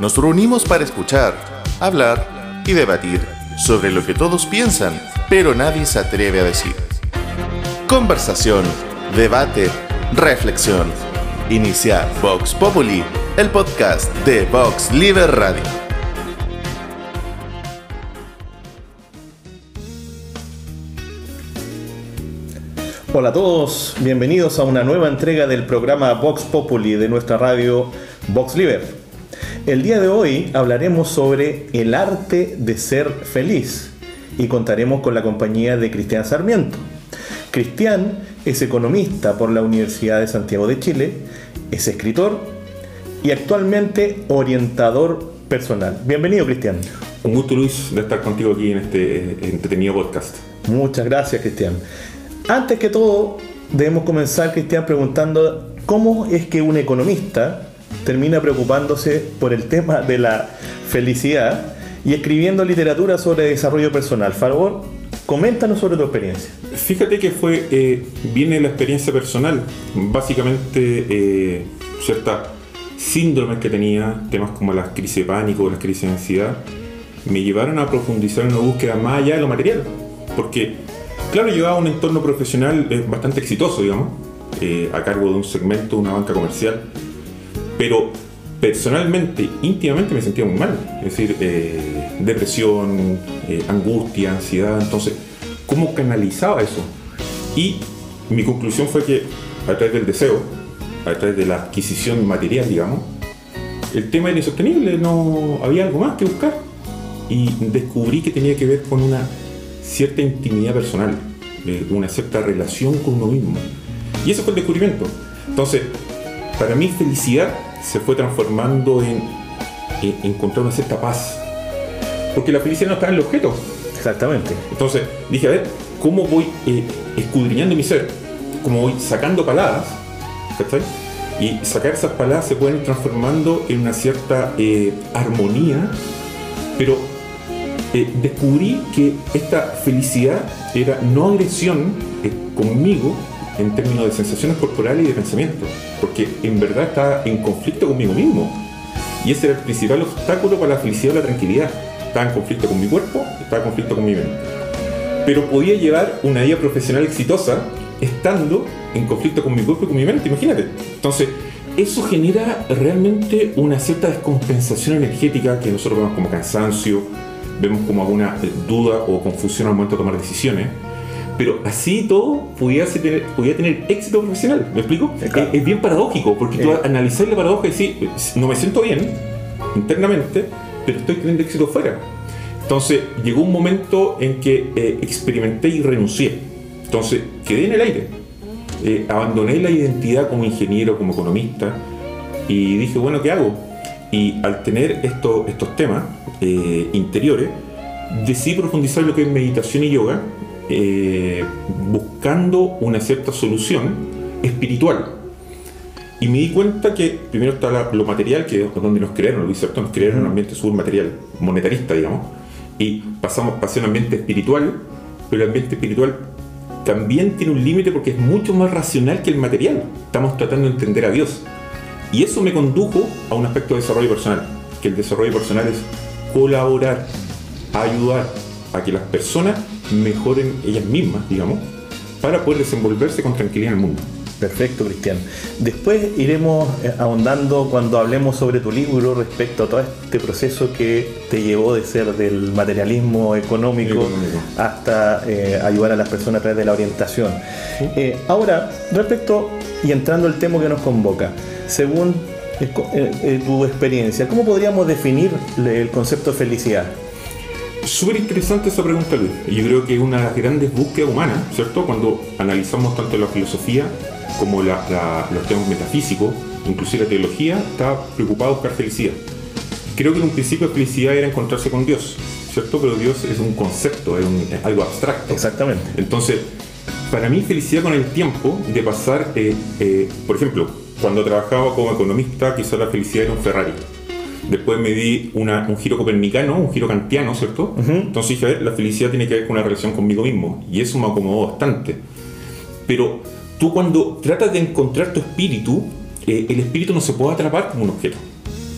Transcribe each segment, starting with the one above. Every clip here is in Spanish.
Nos reunimos para escuchar, hablar y debatir sobre lo que todos piensan, pero nadie se atreve a decir. Conversación, debate, reflexión. Inicia Vox Populi, el podcast de Vox Liber Radio. Hola a todos, bienvenidos a una nueva entrega del programa Vox Populi de nuestra radio Vox Liber. El día de hoy hablaremos sobre el arte de ser feliz y contaremos con la compañía de Cristian Sarmiento. Cristian es economista por la Universidad de Santiago de Chile, es escritor y actualmente orientador personal. Bienvenido Cristian. Un gusto Luis de estar contigo aquí en este entretenido podcast. Muchas gracias Cristian. Antes que todo, debemos comenzar, Cristian, preguntando cómo es que un economista termina preocupándose por el tema de la felicidad y escribiendo literatura sobre desarrollo personal. Favor, coméntanos sobre tu experiencia. Fíjate que fue, eh, viene la experiencia personal, básicamente eh, ciertas síndromes que tenía, temas como las crisis de pánico, las crisis de ansiedad, me llevaron a profundizar en una búsqueda más allá de lo material, porque Claro, llevaba un entorno profesional eh, bastante exitoso, digamos, eh, a cargo de un segmento una banca comercial, pero personalmente, íntimamente me sentía muy mal, es decir, eh, depresión, angustia, ansiedad, entonces, ¿cómo canalizaba eso? Y mi conclusión fue que a través del deseo, a través de la adquisición material, digamos, el tema era insostenible, no había algo más que buscar. Y descubrí que tenía que ver con una cierta intimidad personal, una cierta relación con uno mismo. Y ese fue el descubrimiento. Entonces, para mí felicidad se fue transformando en, encontrar una cierta paz. Porque la felicidad no está en el objeto. Exactamente. Entonces, dije, a ver, ¿cómo voy eh, escudriñando mi ser? ¿Cómo voy sacando palabras? ¿Cachai? Y sacar esas palabras se pueden ir transformando en una cierta eh, armonía, pero eh, descubrí que esta felicidad era no agresión eh, conmigo en términos de sensaciones corporales y de pensamiento, porque en verdad estaba en conflicto conmigo mismo. Y ese era el principal obstáculo para la felicidad o la tranquilidad. Estaba en conflicto con mi cuerpo, estaba en conflicto con mi mente. Pero podía llevar una vida profesional exitosa estando en conflicto con mi cuerpo y con mi mente, imagínate. Entonces, eso genera realmente una cierta descompensación energética que nosotros vemos como cansancio, vemos como alguna duda o confusión al momento de tomar decisiones. Pero así todo podía tener, podía tener éxito profesional. ¿Me explico? Es, bien paradójico, porque tú analizar la paradoja y decir, no me siento bien internamente, pero estoy teniendo éxito fuera. Entonces llegó un momento en que eh, experimenté y renuncié. Entonces quedé en el aire. Eh, abandoné la identidad como ingeniero, como economista, y dije, bueno, ¿qué hago? Y al tener esto, estos temas eh, interiores, decidí profundizar lo que es meditación y yoga, eh, buscando una cierta solución espiritual. Y me di cuenta que primero está lo material, que es donde nos crearon, Luis Nos crearon un ambiente submaterial, monetarista, digamos. Y pasamos, pasé a un ambiente espiritual, pero el ambiente espiritual también tiene un límite porque es mucho más racional que el material. Estamos tratando de entender a Dios. Y eso me condujo a un aspecto de desarrollo personal, que el desarrollo personal es colaborar, ayudar a que las personas mejoren ellas mismas, digamos, para poder desenvolverse con tranquilidad en el mundo. Perfecto, Cristian. Después iremos eh, ahondando cuando hablemos sobre tu libro respecto a todo este proceso que te llevó de ser del materialismo económico, hasta eh, ayudar a las personas a través de la orientación. Eh, ahora, respecto y entrando al tema que nos convoca, según eh, tu experiencia, ¿cómo podríamos definir el concepto de felicidad? Súper interesante esa pregunta, Luis. Yo creo que es una de las grandes búsquedas humanas, ¿cierto? Cuando analizamos tanto la filosofía como los temas metafísicos, inclusive la teología, está preocupado buscar felicidad. Creo que en un principio la felicidad era encontrarse con Dios, ¿cierto? Pero Dios es un concepto, es, algo abstracto. Exactamente. Entonces, para mí felicidad con el tiempo de pasar, eh, por ejemplo, cuando trabajaba como economista, quizá la felicidad era un Ferrari. Después me di un giro copernicano, un giro kantiano, ¿cierto? Entonces dije, a ver, la felicidad tiene que ver con una relación conmigo mismo. Y eso me acomodó bastante. Pero tú cuando tratas de encontrar tu espíritu, eh, el espíritu no se puede atrapar como un objeto.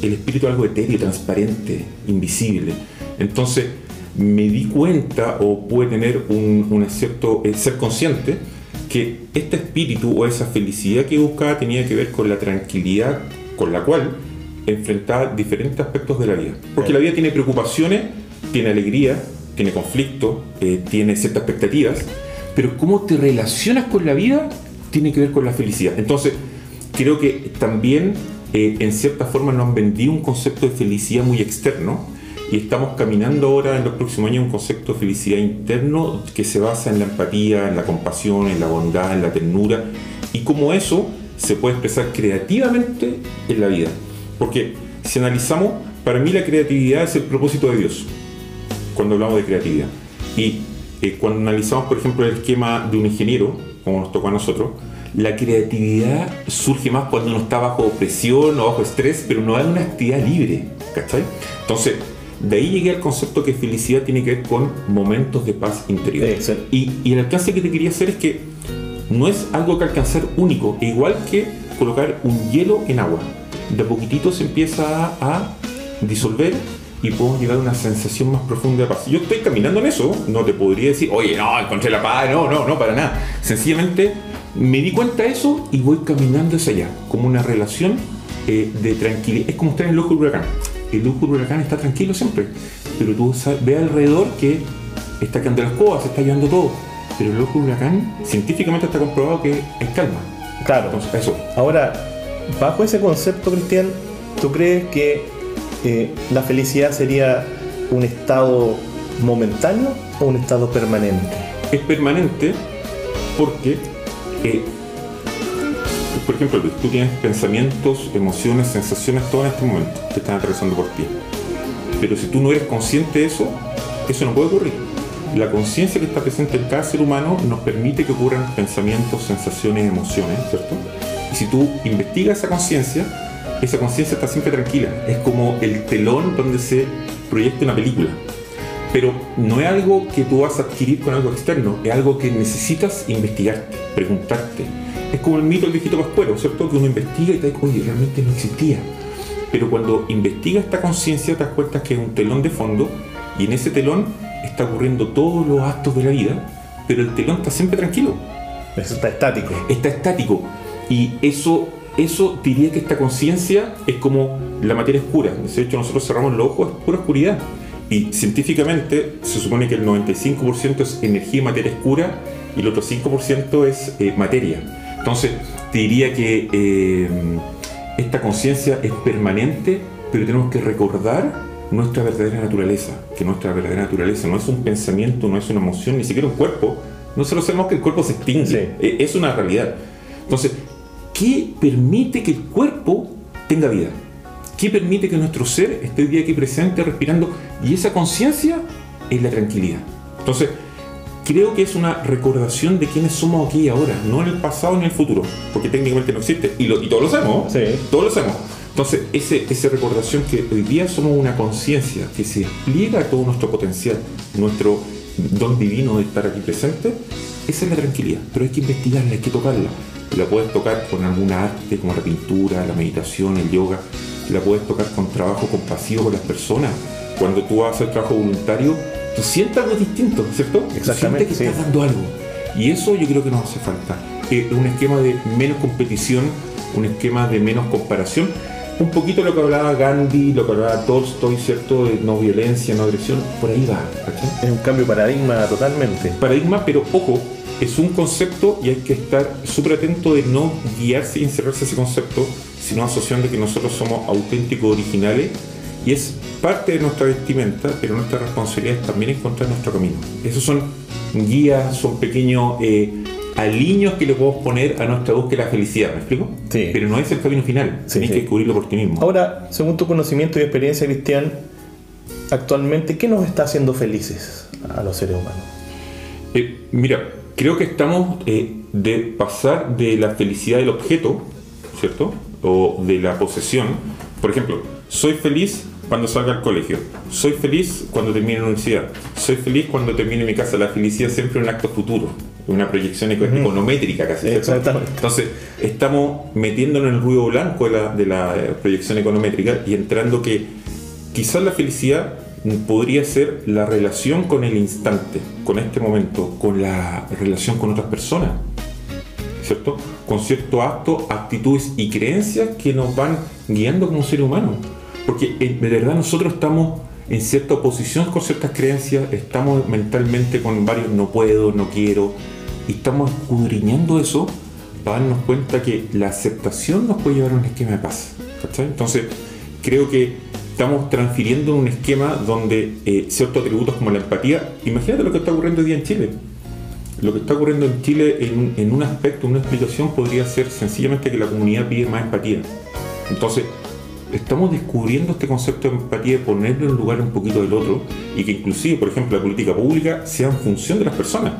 el espíritu es algo etéreo, transparente, invisible. Entonces me di cuenta o pude tener un, un cierto eh, ser consciente que este espíritu o esa felicidad que buscaba tenía que ver con la tranquilidad con la cual enfrentaba diferentes aspectos de la vida. Porque la vida tiene preocupaciones, tiene alegría, tiene conflicto, eh, tiene ciertas expectativas, pero cómo te relacionas con la vida tiene que ver con la felicidad. Entonces, creo que también eh, en cierta forma nos han vendido un concepto de felicidad muy externo y estamos caminando ahora en los próximos años un concepto de felicidad interno que se basa en la empatía, en la compasión, en la bondad, en la ternura y cómo eso se puede expresar creativamente en la vida. Porque si analizamos, para mí la creatividad es el propósito de Dios, cuando hablamos de creatividad. Y eh, cuando analizamos, por ejemplo, el esquema de un ingeniero, como nos tocó a nosotros, la creatividad surge más cuando uno está bajo presión o bajo estrés, pero no hay una actividad libre, ¿cachai? Entonces, de ahí llegué al concepto que felicidad tiene que ver con momentos de paz interior. Y, y, el alcance que te quería hacer es que no es algo que alcanzar único, igual que colocar un hielo en agua de a poquitito se empieza a, disolver y podemos llegar a una sensación más profunda de paz. Yo estoy caminando en eso, no te podría decir, oye, no, encontré la paz, no, no, no, para nada. Sencillamente me di cuenta de eso y voy caminando hacia allá, como una relación eh, de tranquilidad. Es como estar en el ojo del huracán. El ojo del huracán está tranquilo siempre, pero tú ves alrededor que está quedando las cosas, se está llevando todo. Pero el ojo del huracán, científicamente está comprobado que es calma. Claro. Entonces, eso. Ahora, bajo ese concepto, Cristian, ¿tú crees que eh, la felicidad sería un estado momentáneo o un estado permanente? Es permanente porque, eh, por ejemplo, tú tienes pensamientos, emociones, sensaciones, todo en este momento que están atravesando por ti. Pero si tú no eres consciente de eso, eso no puede ocurrir. La conciencia que está presente en cada ser humano nos permite que ocurran pensamientos, sensaciones, emociones, ¿cierto? Y si tú investigas esa conciencia, esa conciencia está siempre tranquila. Es como el telón donde se proyecta una película. Pero no es algo que tú vas a adquirir con algo externo, es algo que necesitas investigarte, preguntarte. Es como el mito del viejito pascuero, ¿cierto? Que uno investiga y te dice, oye, realmente no existía. Pero cuando investigas esta conciencia te das cuenta que es un telón de fondo y en ese telón está ocurriendo todos los actos de la vida, pero el telón está siempre tranquilo. Está estático. Está estático. Y eso, eso diría que esta conciencia es como la materia oscura. De hecho, nosotros cerramos los ojos, es pura oscuridad. Y científicamente se supone que el 95% es energía y materia oscura y el otro 5% es eh, materia. Entonces, te diría que eh, esta conciencia es permanente, pero tenemos que recordar nuestra verdadera naturaleza, que nuestra verdadera naturaleza no es un pensamiento, no es una emoción, ni siquiera un cuerpo. No solo sabemos que el cuerpo se extingue, e, es una realidad. Entonces, ¿Qué permite que el cuerpo tenga vida? ¿Qué permite que nuestro ser esté día aquí presente, respirando? Y esa conciencia es la tranquilidad. Entonces, creo que es una recordación de quiénes somos aquí y ahora, no en el pasado ni en el futuro, porque técnicamente no existe. Y, lo, y todos lo sabemos, sí. todos lo sabemos. Entonces, ese, esa recordación que hoy día somos una conciencia que se despliega todo nuestro potencial, nuestro don divino de estar aquí presente, esa es la tranquilidad. Pero hay que investigarla, hay que tocarla la puedes tocar con alguna arte como la pintura, la meditación, el yoga, la puedes tocar con trabajo compasivo con las personas. Cuando tú a hacer trabajo voluntario, tú sientes algo distinto, ¿cierto? Exactamente. que estás dando algo. Y eso yo creo que nos hace falta. Eh, un esquema de menos competición, un esquema de menos comparación. Un poquito lo que hablaba Gandhi, lo que hablaba Tolstoy, ¿cierto? De no violencia, no agresión, por ahí va. Es un cambio de paradigma totalmente. Paradigma, pero ojo, es un concepto y hay que estar súper atento de no guiarse y encerrarse ese concepto, sino asociando que nosotros somos auténticos, originales, y es parte de nuestra vestimenta, pero nuestra responsabilidad es también encontrar nuestro camino. Esos son guías, son pequeños eh, aliños que le podemos poner a nuestra búsqueda de la felicidad, ¿me explico? Sí. Pero no es el camino final, tienes que descubrirlo por ti mismo. Ahora, según tu conocimiento y experiencia, Cristian, actualmente, ¿qué nos está haciendo felices a los seres humanos? Eh, mira, creo que estamos eh, de pasar de la felicidad del objeto, ¿cierto? O de la posesión. Por ejemplo, soy feliz cuando salga al colegio. Soy feliz cuando termine la universidad. Soy feliz cuando termine mi casa. La felicidad siempre es un acto futuro. Una proyección econométrica casi. Exactamente. Entonces, estamos metiéndonos en el ruido blanco de la, de la eh, proyección econométrica y entrando que quizás la felicidad podría ser la relación con el instante, con este momento, con la relación con otras personas, ¿cierto? Con ciertos actos, actitudes y creencias que nos van guiando como ser humano. Porque eh, de verdad nosotros estamos en cierta oposición con ciertas creencias, estamos mentalmente con varios no puedo, no quiero, y estamos escudriñando eso para darnos cuenta que la aceptación nos puede llevar a un esquema de paz. Entonces, creo que estamos transfiriendo un esquema donde eh, ciertos atributos como la empatía, imagínate lo que está ocurriendo hoy día en Chile. Lo que está ocurriendo en Chile en, un aspecto, una explicación podría ser sencillamente que la comunidad pide más empatía. Entonces, estamos descubriendo este concepto de empatía y ponerlo en lugar un poquito del otro y que inclusive, por ejemplo, la política pública sea en función de las personas,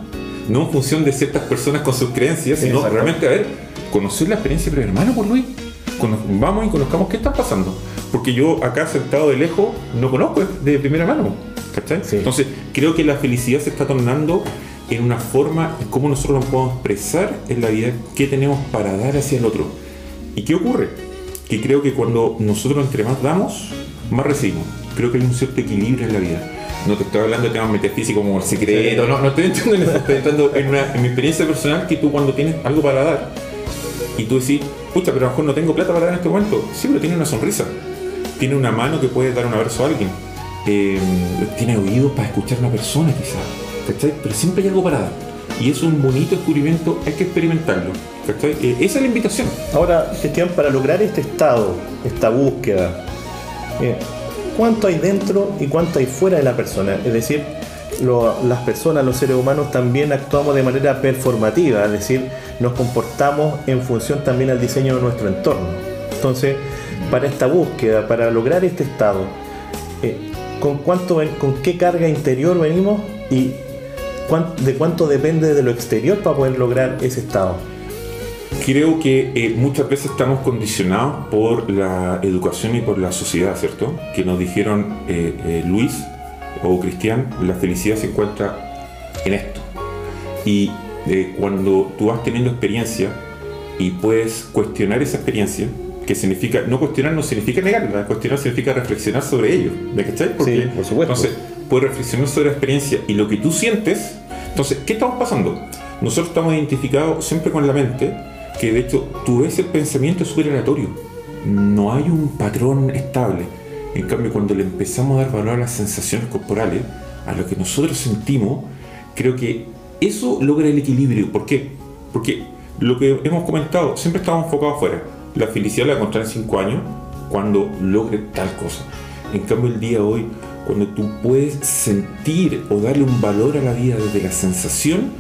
no en función de ciertas personas con sus creencias, sino realmente, a ver, conocer la experiencia de hermano, por Luis, vamos y conozcamos qué está pasando, porque yo acá sentado de lejos no conozco de primera mano, ¿cachai? Entonces, creo que la felicidad se está tornando en una forma en cómo nosotros nos podemos expresar en la vida, qué tenemos para dar hacia el otro. ¿Y qué ocurre? que creo que cuando nosotros entre más damos, más recibimos. Creo que hay un cierto equilibrio en la vida. No te estoy hablando de temas metafísicos como el secreto, no, no estoy entrando en eso, estoy entrando en, una, en mi experiencia personal que tú cuando tienes algo para dar y tú decís, pucha, pero a lo mejor no tengo plata para dar en este momento, sí, pero tiene una sonrisa, tiene una mano que puede dar un abrazo a alguien, eh, tiene oídos para escuchar a una persona quizás, Pero siempre hay algo para dar. Y es un bonito descubrimiento, hay que experimentarlo. Eh, esa es la invitación. Ahora, gestión, para lograr este estado, esta búsqueda, eh, ¿cuánto hay dentro y cuánto hay fuera de la persona? Es decir, las personas, los seres humanos también actuamos de manera performativa, es decir, nos comportamos en función también al diseño de nuestro entorno. Entonces, para esta búsqueda, para lograr este estado, eh, ¿con, cuánto, ¿con qué carga interior venimos y de cuánto depende de lo exterior para poder lograr ese estado? Creo que eh, muchas veces estamos condicionados por la educación y por la sociedad, ¿cierto? Que nos dijeron eh, eh, Luis o Cristian, la felicidad se encuentra en esto. Y cuando tú vas teniendo experiencia y puedes cuestionar esa experiencia, que significa, no cuestionar no significa negarla, cuestionar significa reflexionar sobre ello, ¿me cachai? sí, por supuesto. Entonces, puedes reflexionar sobre la experiencia y lo que tú sientes. Entonces, ¿qué estamos pasando? Nosotros estamos identificados siempre con la mente, que de hecho tú ves el pensamiento súper aleatorio. No hay un patrón estable. En cambio, cuando le empezamos a dar valor a las sensaciones corporales, a lo que nosotros sentimos, creo que eso logra el equilibrio. ¿Por qué? Porque lo que hemos comentado, siempre estamos enfocados afuera. La felicidad la encontrar en 5 años cuando logre tal cosa. En cambio, el día de hoy cuando tú puedes sentir o darle un valor a la vida desde la sensación,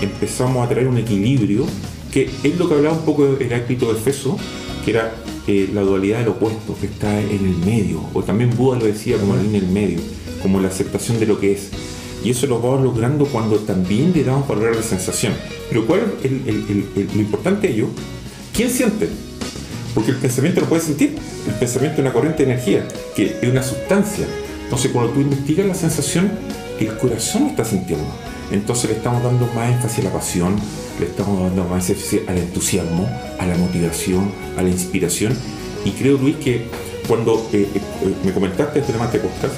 empezamos a traer un equilibrio, que es lo que hablaba un poco Heráclito de Efeso, que era eh, la dualidad del opuesto, que está en el medio, o también Buda lo decía como línea del medio, como la aceptación de lo que es. Y eso lo vamos logrando cuando también le damos valor a la sensación. Pero ¿cuál es lo importante de ello? ¿Quién siente? Porque el pensamiento lo puede sentir. El pensamiento es una corriente de energía, que es una sustancia entonces, cuando tú investigas la sensación, el corazón está sintiendo. Entonces le estamos dando más énfasis a la pasión, le estamos dando más énfasis al entusiasmo, a la motivación, a la inspiración. Y creo, Luis, que cuando eh, eh, me comentaste este tema de podcast,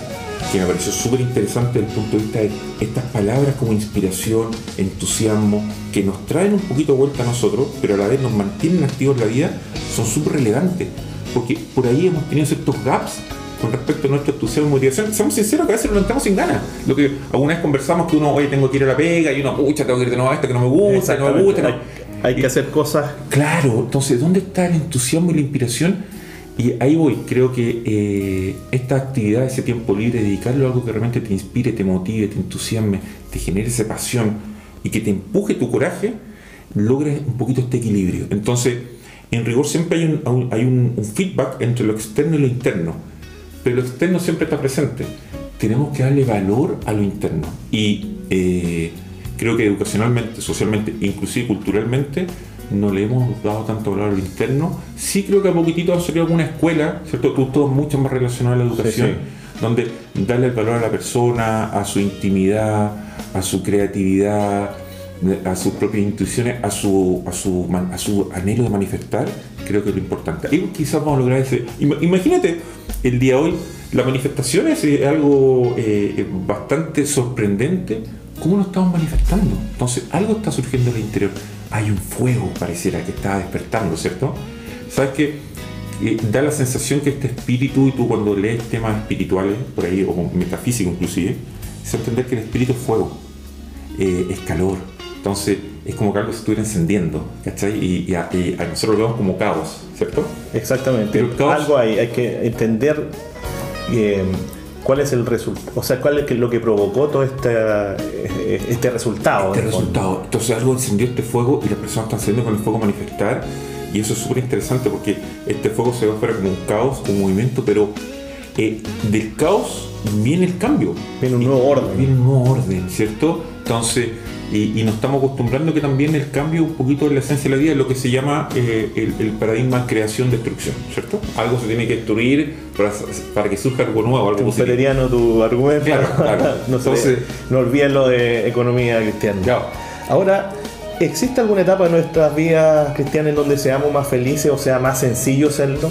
que me pareció súper interesante desde el punto de vista de estas palabras como inspiración, entusiasmo, que nos traen un poquito vuelta a nosotros, pero a la vez nos mantienen activos en la vida, son súper relevantes. Porque por ahí hemos tenido ciertos gaps con respecto a nuestro entusiasmo y motivación, seamos sinceros que a veces lo entramos sin ganas. Lo que alguna vez conversamos que uno, oye, tengo que ir a la pega y uno, pucha, tengo que ir de nuevo a esto que no me gusta, no me gusta. Hay, que hacer cosas. Claro, entonces, ¿dónde está el entusiasmo y la inspiración? Y ahí voy, creo que eh, esta actividad, ese tiempo libre, dedicarlo a algo que realmente te inspire, te motive, te entusiasme, te genere esa pasión y que te empuje tu coraje, logres un poquito este equilibrio. Entonces, en rigor siempre hay un, hay un feedback entre lo externo y lo interno pero lo externo siempre está presente. Tenemos que darle valor a lo interno. Y eh, creo que educacionalmente, socialmente, inclusive culturalmente, no le hemos dado tanto valor a lo interno. Sí creo que a poquitito ha salido alguna escuela, ¿cierto? Tú todo mucho más relacionado a la educación, donde darle el valor a la persona, a su intimidad, a su creatividad, a sus propias intuiciones, a su, a su, a su anhelo de manifestar, creo que es lo importante. Ahí quizás vamos a lograr ese... Imagínate, el día de hoy, la manifestación es algo eh, bastante sorprendente. ¿Cómo lo estamos manifestando? Entonces, algo está surgiendo en el interior. Hay un fuego, pareciera, que está despertando, ¿cierto? ¿Sabes qué? Eh, da la sensación que este espíritu, y tú cuando lees temas espirituales, por ahí, o metafísicos inclusive, es entender que el espíritu es fuego, eh, es calor, entonces es como que algo se estuviera encendiendo, ¿cachai? Y, a, nosotros lo vemos como caos, ¿cierto? Exactamente. Algo hay, hay que entender eh, cuál es el resultado, o sea, cuál es lo que provocó todo este, eh, este resultado. Este resultado. Entonces algo encendió este fuego y las personas están saliendo con el fuego a manifestar. Y eso es súper interesante porque este fuego se va a fuera como un caos, un movimiento, pero eh, del caos viene el cambio. Viene un nuevo orden. Viene un nuevo orden, ¿cierto? Entonces, y, nos estamos acostumbrando que también el cambio un poquito de la esencia de la vida es lo que se llama eh, el, paradigma creación-destrucción, ¿cierto? Algo se tiene que destruir para, que surja algo nuevo, algo positivo. tu argumento. Claro, claro. no, Entonces, no olviden lo de economía cristiana. Ahora, ¿existe alguna etapa de nuestras vidas cristianas en donde seamos más felices o sea más sencillo serlo?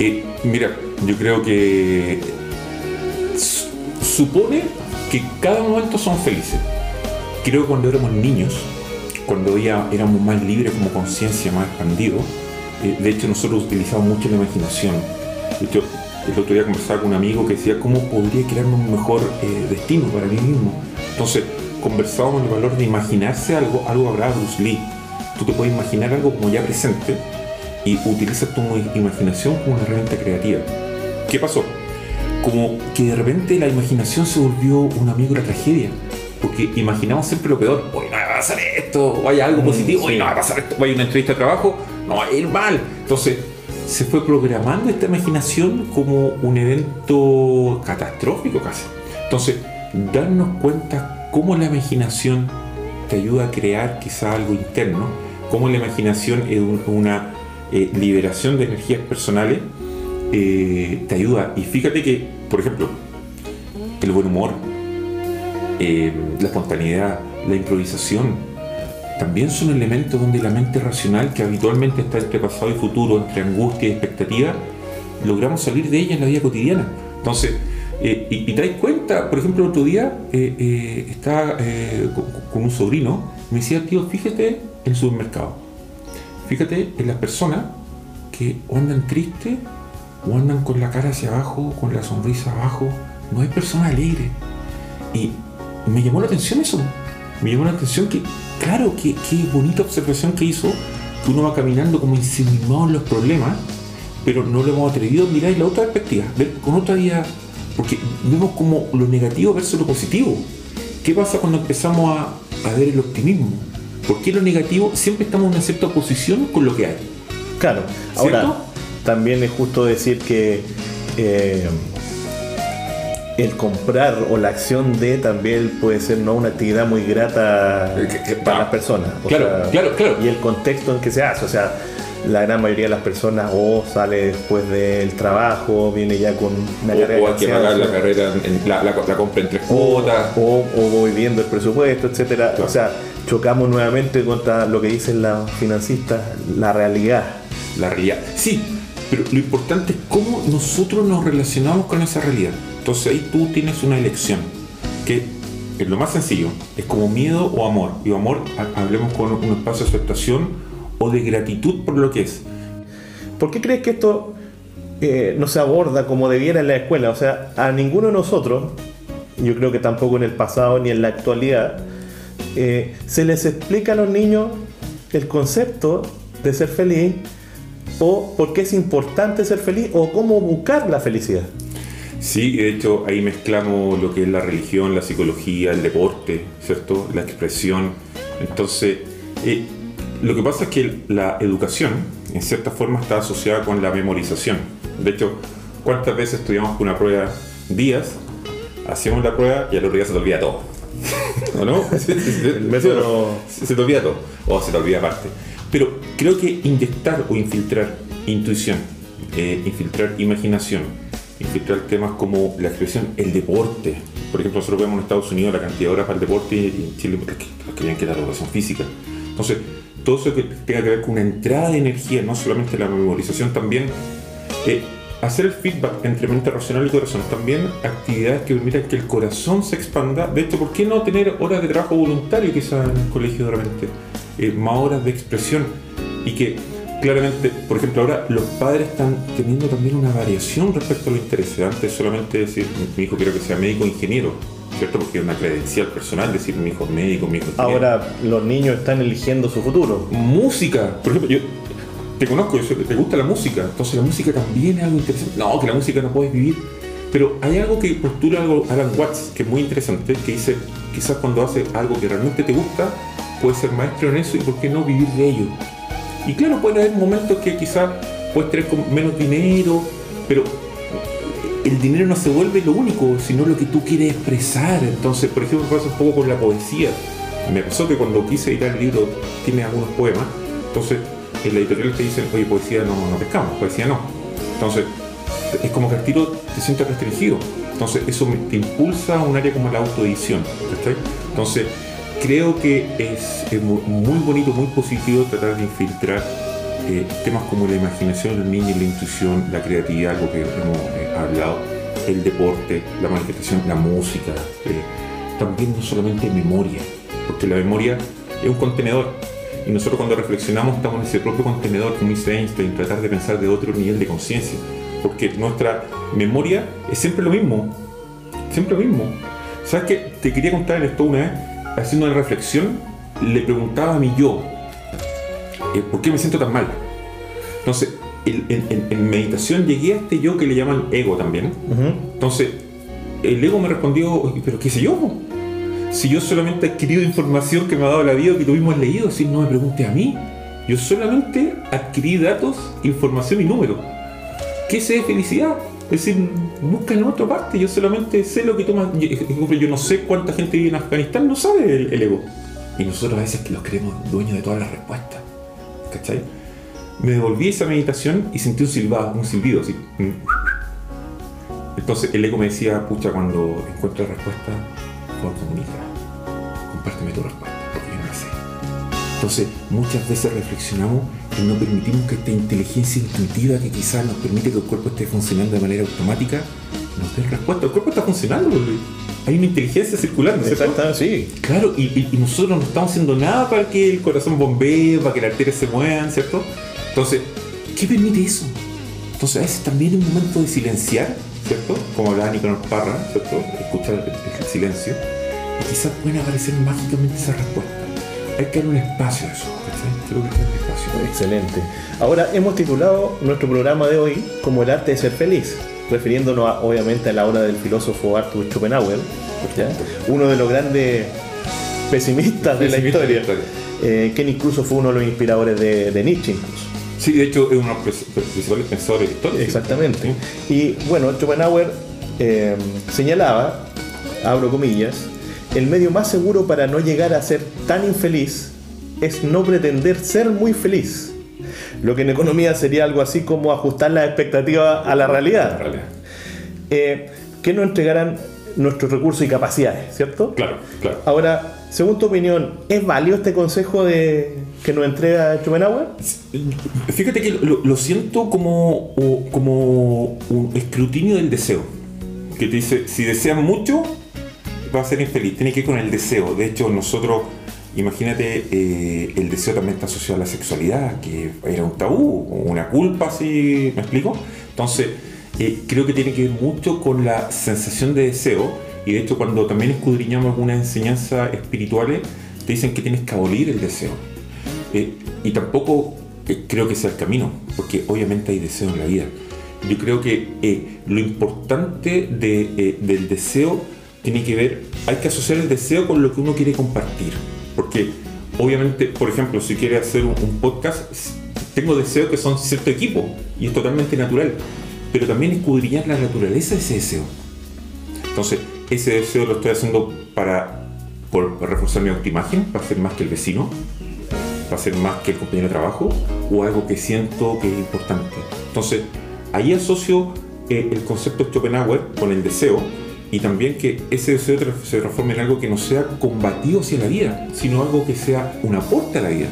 Eh, mira, yo creo que supone que cada momento son felices creo que cuando éramos niños, cuando ya éramos más libres como conciencia, más expandido, eh, de hecho nosotros utilizamos mucho la imaginación. Hecho, el otro día conversaba con un amigo que decía, ¿cómo podría crearme un mejor eh, destino para mí mismo? Entonces, conversábamos el valor de imaginarse algo, algo habrá Bruce Lee. Tú te puedes imaginar algo como ya presente y utilizas tu imaginación como una herramienta creativa. ¿Qué pasó? Como que de repente la imaginación se volvió un amigo de la tragedia porque imaginamos siempre lo peor. Hoy no va a pasar esto, o hay algo mm, positivo, hoy no va a pasar esto, o hay una entrevista de trabajo, no va a ir mal. Entonces, se fue programando esta imaginación como un evento catastrófico casi. Entonces, darnos cuenta cómo la imaginación te ayuda a crear quizá algo interno, cómo la imaginación es una eh, liberación de energías personales, eh, te ayuda. Y fíjate que, por ejemplo, el buen humor, eh, la espontaneidad, la improvisación, también son elementos donde la mente racional, que habitualmente está entre pasado y futuro, entre angustia y expectativa, logramos salir de ella en la vida cotidiana. Entonces, eh, y, te das cuenta, por ejemplo, otro día eh, estaba con, un sobrino, me decía, tío, fíjate en el supermercado, fíjate en las personas que andan tristes o andan con la cara hacia abajo, con la sonrisa abajo, no hay persona alegre. Y me llamó la atención eso. Me llamó la atención que, claro, qué, bonita observación que hizo, que uno va caminando como insinuado en los problemas, pero no lo hemos atrevido a mirar en la otra perspectiva, ver con otra vida, porque vemos como lo negativo versus lo positivo. ¿Qué pasa cuando empezamos a, ver el optimismo? ¿Por qué lo negativo siempre estamos en una cierta oposición con lo que hay? Claro, ahora también es justo decir que eh, el comprar o la acción de también puede ser no una actividad muy grata eh, para las personas. claro, claro, claro. Y el contexto en que se hace, o sea, la gran mayoría de las personas o sale después del trabajo, viene ya con una carrera. O hay que pagar la carrera, la, compra en tres cuotas. O, voy viendo el presupuesto, etcétera. O sea, chocamos nuevamente contra lo que dicen las financistas, la realidad. La realidad. Sí, pero lo importante es cómo nosotros nos relacionamos con esa realidad. Entonces ahí tú tienes una elección, que es lo más sencillo, es como miedo o amor. Y amor, hablemos con un espacio de aceptación o de gratitud por lo que es. ¿Por qué crees que esto eh, no se aborda como debiera en la escuela? O sea, a ninguno de nosotros, yo creo que tampoco en el pasado ni en la actualidad, eh, se les explica a los niños el concepto de ser feliz o por qué es importante ser feliz o cómo buscar la felicidad. Sí, de hecho ahí mezclamos lo que es la religión, la psicología, el deporte, ¿cierto? La expresión. Entonces, eh, lo que pasa es que la educación, en cierta forma, está asociada con la memorización. De hecho, ¿cuántas veces estudiamos una prueba días, hacíamos la prueba y al otro día se te olvida todo? ¿O no? se, te olvida todo, o se te olvida parte. Pero creo que inyectar o infiltrar intuición, eh, infiltrar imaginación, infiltrar temas como la expresión, el deporte, por ejemplo, nosotros vemos en Estados Unidos la cantidad de horas para el deporte y en Chile los que, los que que dar educación física. Entonces, todo eso que tenga que ver con una entrada de energía, no solamente la memorización, también eh, hacer el feedback entre mente racional y corazón, también actividades que permitan que el corazón se expanda. De hecho, ¿por qué no tener horas de trabajo voluntario quizás en el colegio de repente? Eh, más horas de expresión y que claramente, por ejemplo, ahora los padres están teniendo también una variación respecto a los intereses. Antes solamente decir, mi hijo quiero que sea médico o ingeniero, ¿cierto? Porque es una credencial personal decir mi hijo es médico, mi hijo es ingeniero. Ahora los niños están eligiendo su futuro. Música, por ejemplo, yo te conozco, yo te gusta la música, entonces la música también es algo interesante. No, que la música no puedes vivir. Pero hay algo que postula Alan Watts, que es muy interesante, que dice, quizás cuando haces algo que realmente te gusta, puedes ser maestro en eso y por qué no vivir de ello. Y claro, pueden haber momentos que quizás puedes tener menos dinero, pero el dinero no se vuelve lo único, sino lo que tú quieres expresar. Entonces, por ejemplo, pasa un poco con la poesía. Me pasó que cuando quise editar el libro, tiene algunos poemas, entonces en la editorial te dicen, oye, poesía no, no pescamos, poesía no. Entonces, es como que al tiro te sientes restringido. Entonces, eso te impulsa a un área como la autoedición. ¿cachai? Entonces, creo que es, es mu- muy bonito, muy positivo tratar de infiltrar eh, temas como la imaginación del niño, la intuición, la creatividad, algo que hemos eh, hablado, el deporte, la manifestación, la música, eh, también no solamente memoria, porque la memoria es un contenedor y nosotros cuando reflexionamos estamos en ese propio contenedor, como dice Einstein, tratar de pensar de otro nivel de conciencia, porque nuestra memoria es siempre lo mismo, siempre lo mismo. ¿Sabes qué? Te quería contar esto una vez, haciendo una reflexión, le preguntaba a mi yo, eh, ¿por qué me siento tan mal? Entonces, el- en, meditación llegué a este yo que le llaman ego también. Entonces, el ego me respondió, "Oye, pero qué sé yo, si yo solamente he adquirido información que me ha dado la vida que tú mismo has leído, si no me preguntes a mí, yo solamente adquirí datos, información y números. ¿Qué sé de felicidad? Es decir, busca en otra parte, yo solamente sé lo que me has- yo, no sé cuánta gente vive en Afganistán, no sabe el, ego. Y nosotros a veces los creemos dueños de todas las respuestas. ¿Cachai? Me devolví esa meditación y sentí un silbado, un silbido. Entonces el eco me decía, pucha, cuando encuentres respuesta, comunica. Compárteme tu respuesta, Entonces, muchas veces reflexionamos y no permitimos que esta inteligencia intuitiva que quizás nos permite que el cuerpo esté funcionando de manera automática, nos dé respuesta. El cuerpo está funcionando, porque hay una inteligencia circular, ¿no es cierto? Exactamente, sí. Claro, y, y- y nosotros no estamos haciendo nada para que el corazón bombee, para que las arterias se muevan, ¿cierto? Entonces, ¿qué permite eso? Entonces, a veces también es un momento de silenciar, ¿cierto? Como hablaba Nicanor Parra, ¿cierto? Escuchar el, el silencio. Y quizás pueden aparecer mágicamente esas respuestas. Hay que dar un espacio a eso. Creo que hay un espacio. Excelente. Ahora hemos titulado nuestro programa de hoy como El arte de ser feliz, refiriéndonos a- obviamente a la obra del filósofo Arthur Schopenhauer, ¿ya? uno de los grandes pesimistas de la historia, eh, que incluso fue uno de los inspiradores de, de Nietzsche. incluso. Sí, de hecho, es uno de los principales pensadores de la historia. ¿sí? Exactamente. Y bueno, Schopenhauer eh, señalaba, abro comillas, el medio más seguro para no llegar a ser tan infeliz es no pretender ser muy feliz. Lo que en economía sería algo así como ajustar las expectativas a la realidad. Eh, que nos entregarán nuestros recursos y capacidades, ¿cierto? Claro, claro. Ahora, según tu opinión, ¿es válido este consejo de, que nos entrega Schopenhauer? Fíjate que lo, lo siento como, como un escrutinio del deseo. Que te dice, si deseas mucho, va a ser infeliz. Tiene que ir con el deseo. De hecho, nosotros, imagínate, eh, el deseo también está asociado a la sexualidad, que era un tabú, una culpa, así, ¿me explico? Entonces, eh, creo que tiene que ver mucho con la sensación de deseo. Y de hecho, cuando también escudriñamos algunas enseñanzas espirituales, te dicen que tienes que abolir el deseo. Eh, y tampoco creo que sea el camino, porque obviamente hay deseo en la vida. Yo creo que lo importante de, del deseo tiene que ver, hay que asociar el deseo con lo que uno quiere compartir. Porque obviamente, por ejemplo, si quiere hacer un, un podcast, tengo deseos que son cierto equipo y es totalmente natural. Pero también escudriñar la naturaleza de ese deseo. Entonces, ese deseo lo estoy haciendo para por reforzar mi autoimagen, para ser más que el vecino, para ser más que el compañero de trabajo, o algo que siento que es importante. Entonces, ahí asocio eh, el concepto de Schopenhauer con el deseo, y también que ese deseo se transforme en algo que no sea combativo hacia la vida, sino algo que sea un aporte a la vida.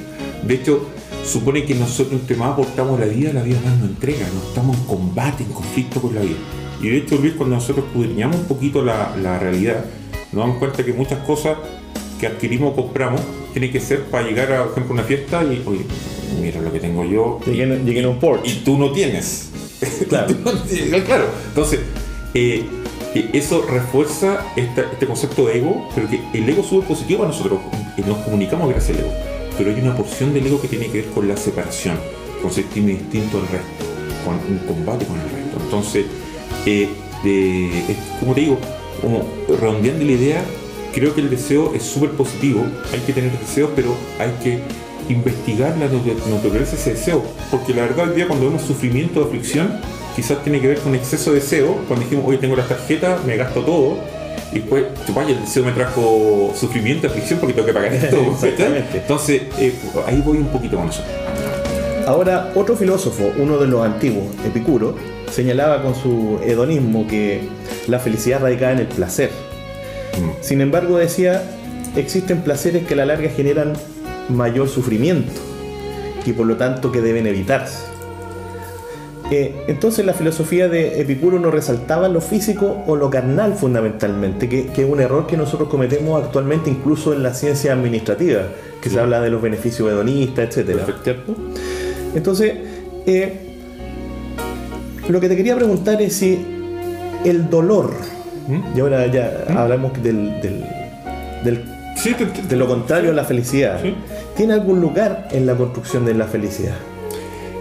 De hecho, supone que nosotros entre más aportamos a la vida, la vida más nos entrega, no estamos en combate, en conflicto con la vida. Y de hecho, Luis, cuando nosotros escudriñamos un poquito la, la realidad, nos damos cuenta que muchas cosas que adquirimos o compramos tienen que ser para llegar a, por ejemplo, una fiesta y, oye, mira lo que tengo yo. Llegué, en un Porsche. Y tú no tienes. Claro. claro. Entonces, eh, eso refuerza este concepto de ego, pero que el ego sube positivo para nosotros. y Nos comunicamos gracias al ego. Pero hay una porción del ego que tiene que ver con la separación, con sentirme distinto al resto, con un combate con el resto. Entonces, eh, como te digo, redondeando la idea, creo que el deseo es súper positivo, hay que tener deseos, pero hay que investigar la naturaleza de ese deseo, porque la verdad el día cuando vemos sufrimiento o aflicción, quizás tiene que ver con exceso de deseo, cuando dijimos, hoy tengo las tarjetas, me gasto todo, y después, vaya, el deseo me trajo sufrimiento, aflicción, porque tengo que pagar esto. Entonces, eh, ahí voy un poquito con eso. Ahora, otro filósofo, uno de los antiguos, Epicuro, señalaba con su hedonismo que la felicidad radicaba en el placer. Mm. Sin embargo, decía, existen placeres que a la larga generan mayor sufrimiento y por lo tanto que deben evitarse. Eh, entonces la filosofía de Epicuro no resaltaba lo físico o lo carnal fundamentalmente, que, es un error que nosotros cometemos actualmente incluso en la ciencia administrativa, que se habla de los beneficios hedonistas, etc. Entonces, eh, lo que te quería preguntar es si el dolor, ¿Mm? y ahora ya ¿Mm? hablamos del, de lo contrario a la felicidad, ¿tiene algún lugar en la construcción de la felicidad?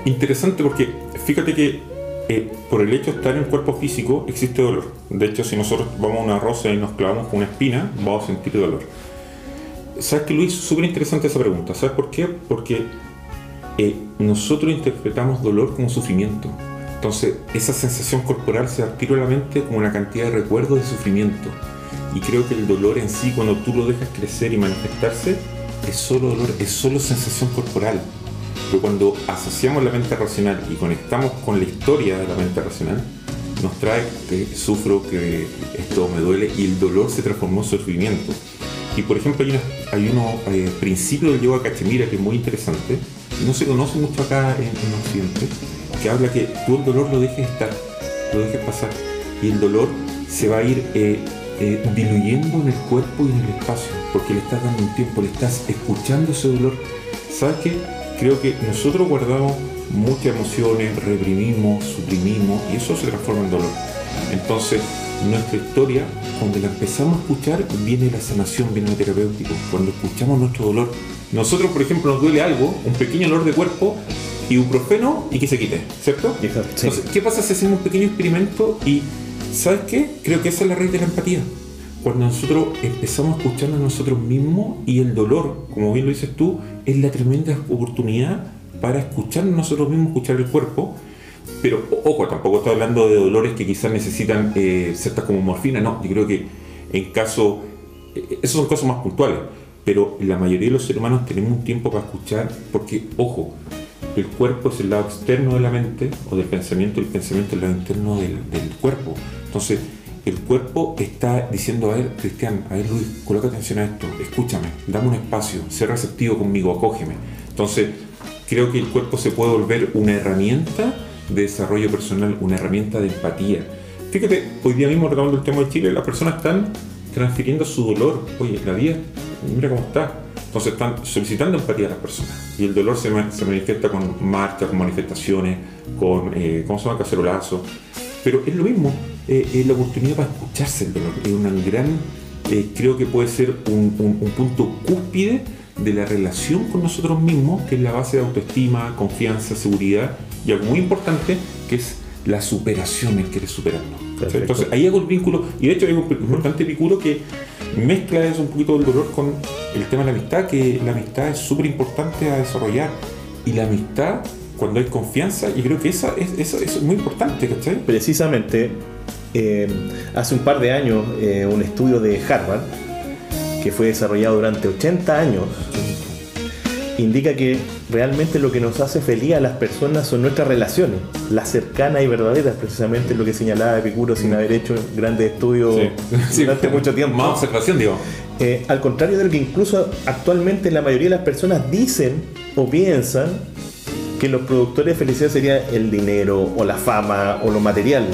Interesante porque fíjate que eh, por el hecho de estar en el cuerpo físico existe dolor. De hecho, si nosotros vamos a una rosa y nos clavamos con una espina, vamos a sentir dolor. ¿Sabes que Luis? Súper interesante esa pregunta. ¿Sabes por qué? Porque eh, nosotros interpretamos dolor como sufrimiento. Entonces, esa sensación corporal se activa a la mente como una cantidad de recuerdos de sufrimiento. Y creo que el dolor en sí, cuando tú lo dejas crecer y manifestarse, es solo dolor, es solo sensación corporal. Pero cuando asociamos la mente racional y conectamos con la historia de la mente racional, nos trae que sufro, que esto me duele y el dolor se transformó en sufrimiento. Y por ejemplo hay, hay unos eh, principios del cachemira que es muy interesante, no se conoce mucho acá en, Occidente, que habla que tú el dolor lo dejes estar, lo dejes pasar y el dolor se va a ir eh, eh, diluyendo en el cuerpo y en el espacio, porque le estás dando un tiempo, le estás escuchando ese dolor. ¿Sabes qué? Creo que nosotros guardamos muchas emociones, reprimimos, suprimimos y eso se transforma en dolor. Entonces, nuestra historia, cuando la empezamos a escuchar, viene la sanación, viene lo terapéutico. Cuando escuchamos nuestro dolor, nosotros, por ejemplo, nos duele algo, un pequeño dolor de cuerpo, ibuprofeno y que se quite, ¿cierto? Entonces, ¿qué pasa si hacemos un pequeño experimento y, ¿sabes qué? Creo que esa es la raíz de la empatía cuando nosotros empezamos a escucharnos a nosotros mismos y el dolor, como bien lo dices tú, es la tremenda oportunidad para escucharnos nosotros mismos, escuchar el cuerpo. Pero, ojo, tampoco estoy hablando de dolores que quizás necesitan eh, ciertas como morfina, no, yo creo que en caso, eh, esos son casos más puntuales, pero la mayoría de los seres humanos tenemos un tiempo para escuchar, porque, ojo, el cuerpo es el lado externo de la mente o del pensamiento, el pensamiento es el lado interno del, del cuerpo. Entonces, el cuerpo está diciendo, a ver, Cristian, a ver Luis, coloca atención a esto, escúchame, dame un espacio, sé receptivo conmigo, acógeme. Entonces, creo que el cuerpo se puede volver una herramienta de desarrollo personal, una herramienta de empatía. Fíjate, hoy día mismo retomando el tema de Chile, las personas están transfiriendo su dolor. Oye, la vida, mira cómo está. Entonces están solicitando empatía a las personas. Y el dolor se, manifiesta con marchas, con manifestaciones, con, eh, ¿cómo se llama?, cacerolazos. Pero es lo mismo, eh, es la oportunidad para escucharse el dolor. Es una gran, eh, creo que puede ser un, punto cúspide de la relación con nosotros mismos, que es la base de autoestima, confianza, seguridad y algo muy importante que es la superación, el querer superarnos. Entonces ahí hago el vínculo, y de hecho hay un importante vínculo que mezcla eso un poquito del dolor con el tema de la amistad, que la amistad es súper importante a desarrollar y la amistad cuando hay confianza, y creo que esa es, es muy importante, ¿cachai? Precisamente, eh, hace un par de años, eh, un estudio de Harvard, que fue desarrollado durante 80 años, indica que realmente lo que nos hace feliz a las personas son nuestras relaciones, las cercanas y verdaderas, precisamente lo que señalaba Epicuro sin haber hecho grandes estudios Sí. durante Sí. mucho tiempo. Más observación, digo. Eh, al contrario de lo que incluso actualmente la mayoría de las personas dicen o piensan que los productores de felicidad sería el dinero o la fama o lo material.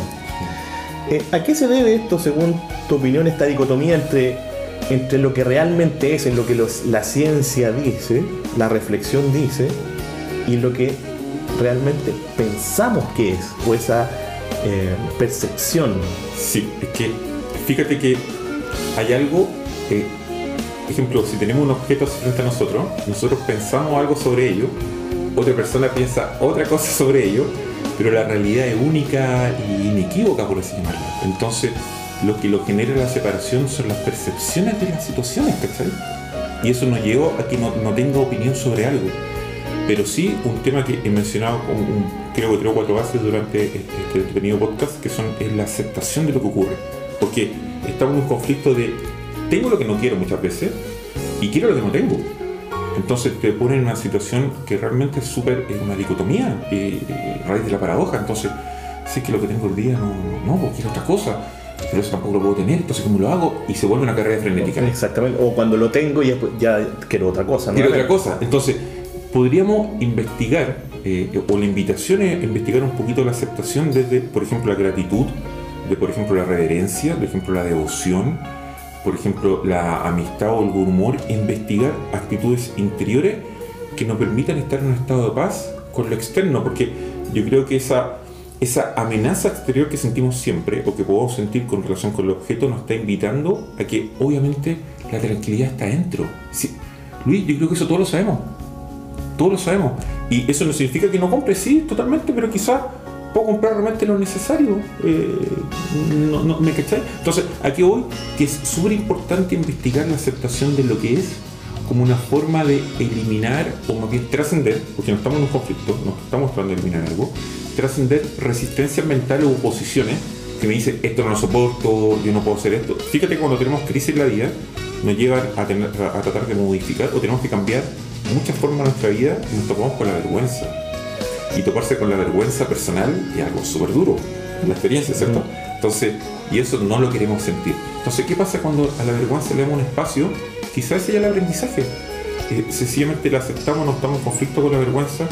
Eh, ¿A qué se debe esto, según tu opinión, esta dicotomía entre, entre lo que realmente es, en lo que la ciencia dice, la reflexión dice, y lo que realmente pensamos que es, o esa eh, percepción? Sí, es que fíjate que hay algo, eh, ejemplo, si tenemos un objeto frente a nosotros, nosotros pensamos algo sobre ello, otra persona piensa otra cosa sobre ello, pero la realidad es única y inequívoca, por así llamarlo. Entonces, lo que lo genera la separación son las percepciones de las situaciones, ¿cachai? Y eso nos llevó a que no, no tenga opinión sobre algo. Pero sí, un tema que he mencionado, con un- creo que tres o cuatro bases durante este, este entretenido podcast, que son es la aceptación de lo que ocurre. Porque estamos en un conflicto de tengo lo que no quiero muchas veces y quiero lo que no tengo. Entonces te pone en una situación que realmente es súper, es una dicotomía, eh, eh, raíz de la paradoja. Entonces, si es que lo que tengo el día no, no, no, quiero otra cosa, pero eso tampoco lo puedo tener, entonces ¿cómo lo hago? Y se vuelve una carrera frenética. Exactamente. O cuando lo tengo y después ya quiero otra cosa. Quiero otra cosa. Entonces, podríamos investigar, eh, o la invitación es investigar un poquito la aceptación desde, por ejemplo, la gratitud, de, por ejemplo, la reverencia, por ejemplo, la devoción, por ejemplo, la amistad o el buen humor, investigar actitudes interiores que nos permitan estar en un estado de paz con lo externo, porque yo creo que esa, esa amenaza exterior que sentimos siempre, o que podemos sentir con relación con el objeto, nos está invitando a que obviamente la tranquilidad está dentro. Sí, Luis, yo creo que eso todos lo sabemos. Todos lo sabemos. Y eso no significa que no compre, sí, totalmente, pero quizás puedo comprar realmente lo necesario. Eh, no, ¿Me cachai? Entonces, aquí voy, que es súper importante investigar la aceptación de lo que es como una forma de eliminar, o más bien trascender, porque no estamos en un conflicto, no estamos tratando de eliminar algo, trascender resistencias mentales u oposiciones que me dicen, esto no lo soporto, yo no puedo hacer esto. Fíjate que cuando tenemos crisis en la vida, nos llevan a, a tratar de modificar o tenemos que cambiar muchas formas de nuestra vida y nos topamos con la vergüenza. Y toparse con la vergüenza personal es algo súper duro en la experiencia, ¿cierto? Entonces, y eso no lo queremos sentir. Entonces, ¿qué pasa cuando a la vergüenza le damos un espacio? Quizás es el aprendizaje. Eh, sencillamente la aceptamos, no estamos en conflicto con la vergüenza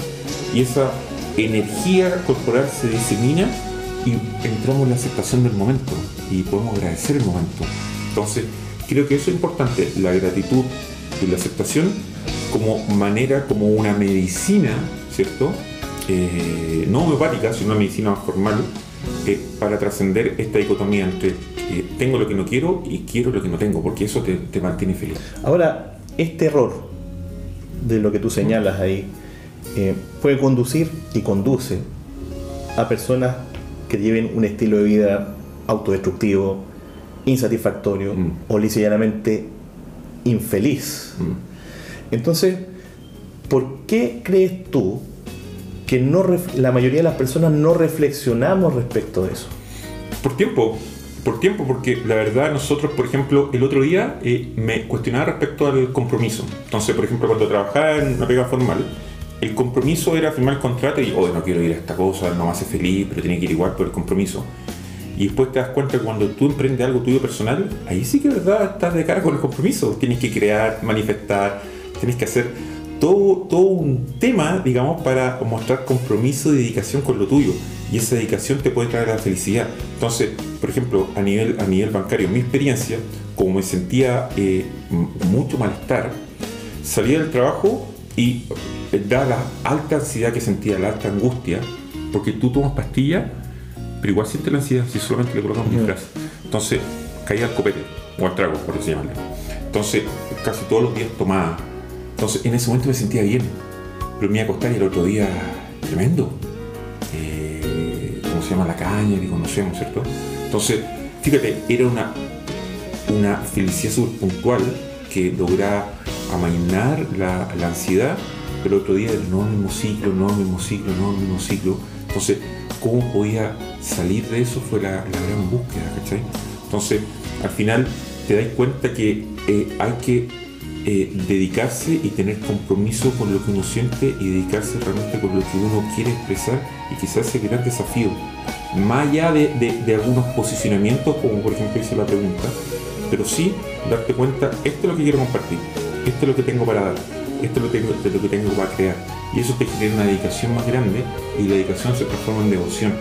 y esa energía corporal se disemina y entramos en la aceptación del momento y podemos agradecer el momento. Entonces, creo que eso es importante, la gratitud y la aceptación como manera, como una medicina, ¿cierto? Eh, no homeopática, sino una medicina más formal, eh, para trascender esta dicotomía entre eh, tengo lo que no quiero y quiero lo que no tengo, porque eso te, te mantiene feliz. Ahora, este error de lo que tú señalas ahí puede conducir y conduce a personas que lleven un estilo de vida autodestructivo, insatisfactorio Mm. o lisa llanamente infeliz. Entonces, ¿por qué crees tú que no la mayoría de las personas no reflexionamos respecto de eso? Por tiempo, por tiempo, porque la verdad nosotros, por ejemplo, el otro día eh, me cuestionaba respecto al compromiso. Entonces, por ejemplo, cuando trabajaba en una pega formal, el compromiso era firmar el contrato y, oh, no quiero ir a esta cosa, no me hace feliz, pero tiene que ir igual por el compromiso. Y después te das cuenta que cuando tú emprendes algo tuyo personal, ahí sí que verdad estás de cara con el compromiso. Tienes que crear, manifestar, tienes que hacer todo, todo un tema, digamos, para mostrar compromiso y dedicación con lo tuyo. Y esa dedicación te puede traer la felicidad. Entonces, por ejemplo, a nivel, a nivel bancario, mi experiencia, como me sentía eh, mucho malestar, salía del trabajo y eh, dada la alta ansiedad que sentía, la alta angustia, porque tú tomas pastillas, pero igual sientes la ansiedad si solamente le colocamos un disfraz. Entonces, caía al copete, o al trago, por así llamarle. Entonces, casi todos los días tomaba. Entonces, en ese momento me sentía bien, pero me iba a acostar y el otro día, tremendo. Eh, ¿Cómo se llama? La caña que conocemos, ¿cierto? Entonces, fíjate, era una, una felicidad súper puntual que logra amainar la, ansiedad, pero el otro día no mismo ciclo, no mismo ciclo, no mismo ciclo. Entonces, ¿cómo podía salir de eso? Fue la, la gran búsqueda, ¿cachai? Entonces, al final te das cuenta que eh, hay que eh, dedicarse y tener compromiso con lo que uno siente y dedicarse realmente con lo que uno quiere expresar y quizás ese gran desafío. Más allá de, de, algunos posicionamientos, como por ejemplo hice la pregunta, pero sí darte cuenta, esto es lo que quiero compartir, esto es lo que tengo para dar, esto es lo tengo, lo que tengo para crear. Y eso te genera una dedicación más grande y la dedicación se transforma en devoción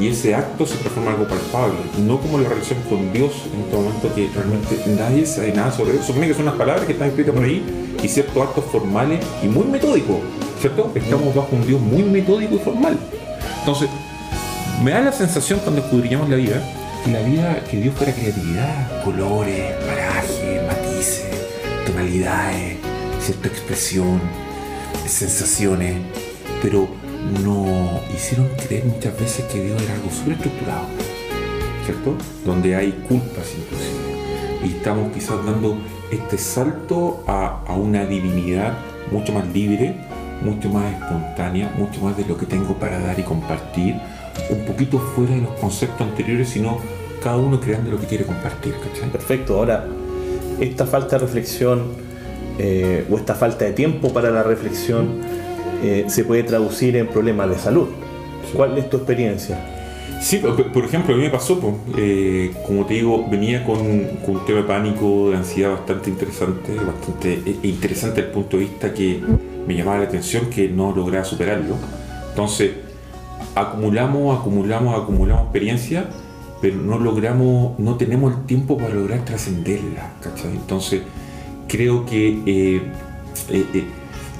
y ese acto se transforma en algo palpable, no como la relación con Dios en este momento que realmente nadie sabe nada sobre eso. Supone que son unas palabras que están escritas por ahí y ciertos actos formales y muy metódicos, ¿cierto? Estamos bajo un Dios muy metódico y formal. Entonces, me da la sensación cuando escudriñamos la vida, que la vida, que Dios fuera creatividad, colores, parajes, matices, tonalidades, cierta expresión, sensaciones, pero nos hicieron creer muchas veces que Dios era algo súper estructurado, ¿cierto? Donde hay culpas inclusive. Y estamos quizás dando este salto a, una divinidad mucho más libre, mucho más espontánea, mucho más de lo que tengo para dar y compartir, un poquito fuera de los conceptos anteriores, sino cada uno creando lo que quiere compartir. ¿cachai? Perfecto, ahora, esta falta de reflexión eh, o esta falta de tiempo para la reflexión eh, se puede traducir en problemas de salud. ¿Cuál es tu experiencia? Sí, por ejemplo, a mí me pasó, eh, como te digo, venía con, un tema de pánico, de ansiedad bastante interesante, bastante eh, interesante desde el punto de vista que me llamaba la atención que no lograba superarlo. Entonces, acumulamos, acumulamos, acumulamos experiencia, pero no logramos, no tenemos el tiempo para lograr trascenderla. Entonces, creo que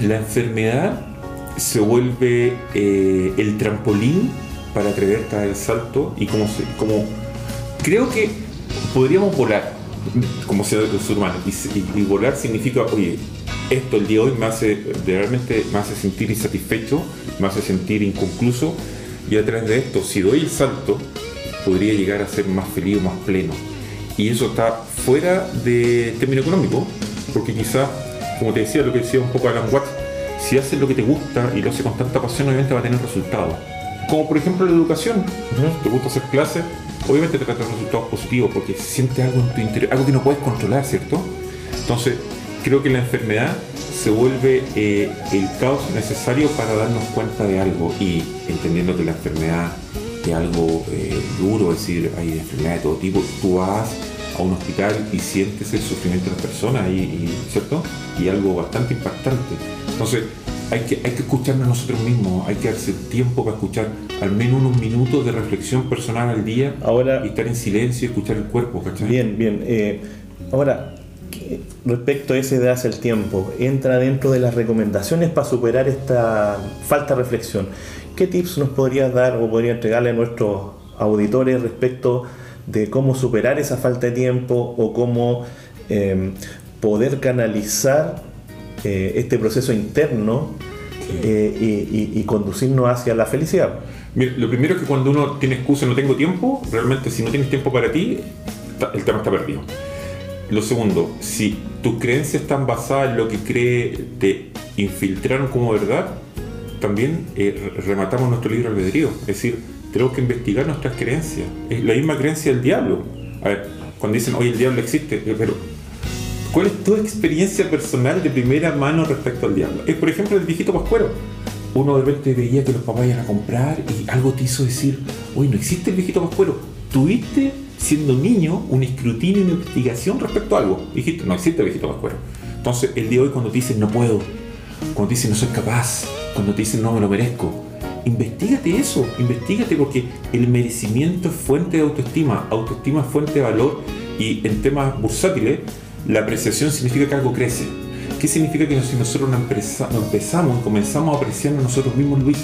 la enfermedad se vuelve eh, el trampolín para atreverte a dar el salto y como, como creo que podríamos volar como ser humano. Y, y, volar significa oye esto el día de hoy me hace realmente me hace sentir insatisfecho me hace sentir inconcluso. Y a través de esto si doy el salto podría llegar a ser más feliz más pleno. Y eso está fuera de término económico porque quizá como te decía lo que decía un poco Alan Watts si haces lo que te gusta y lo haces con tanta pasión, obviamente va a tener resultados. Como por ejemplo la educación. Te gusta hacer clases, obviamente te va a tener resultados positivos porque sientes algo en tu interior, algo que no puedes controlar, ¿cierto? Entonces, creo que la enfermedad se vuelve eh, el caos necesario para darnos cuenta de algo y entendiendo que la enfermedad es algo eh, duro, es decir, hay enfermedades de todo tipo, tú vas a un hospital y sientes el sufrimiento de las personas, y, ¿cierto? Y algo bastante impactante. Entonces, hay que, hay que escucharnos a nosotros mismos, hay que darse tiempo para escuchar al menos unos minutos de reflexión personal al día ahora, y estar en silencio y escuchar el cuerpo, ¿cachai? Bien, bien. Eh, ahora, respecto a ese de hace el tiempo, entra dentro de las recomendaciones para superar esta falta de reflexión. ¿Qué tips nos podrías dar o podría entregarle a nuestros auditores respecto de cómo superar esa falta de tiempo o cómo eh, poder canalizar eh, este proceso interno eh, y, conducirnos hacia la felicidad. lo primero es que cuando uno tiene excusa, no tengo tiempo, realmente si no tienes tiempo para ti, el tema está perdido. Lo segundo, si tus creencias están basadas en lo que cree te infiltraron como verdad, también eh, rematamos nuestro libro albedrío. Es decir, tenemos que investigar nuestras creencias. Es la misma creencia del diablo. A ver, cuando dicen, hoy el diablo existe, pero ¿Cuál es tu experiencia personal de primera mano respecto al diablo? Es, por ejemplo, el viejito pascuero. Uno de repente veía que los papás iban a comprar y algo te hizo decir, uy, no existe el viejito pascuero. Tuviste, siendo niño, un escrutinio y una investigación respecto a algo. Dijiste, no existe el viejito pascuero. Entonces, el día de hoy cuando te dicen no puedo, cuando te dicen no soy capaz, cuando te dicen no me lo merezco, investigate eso, investigate porque el merecimiento es fuente de autoestima, autoestima es fuente de valor y en temas bursátiles la apreciación significa que algo crece. ¿Qué significa que si nosotros no, empezamos comenzamos a apreciar a nosotros mismos, Luis,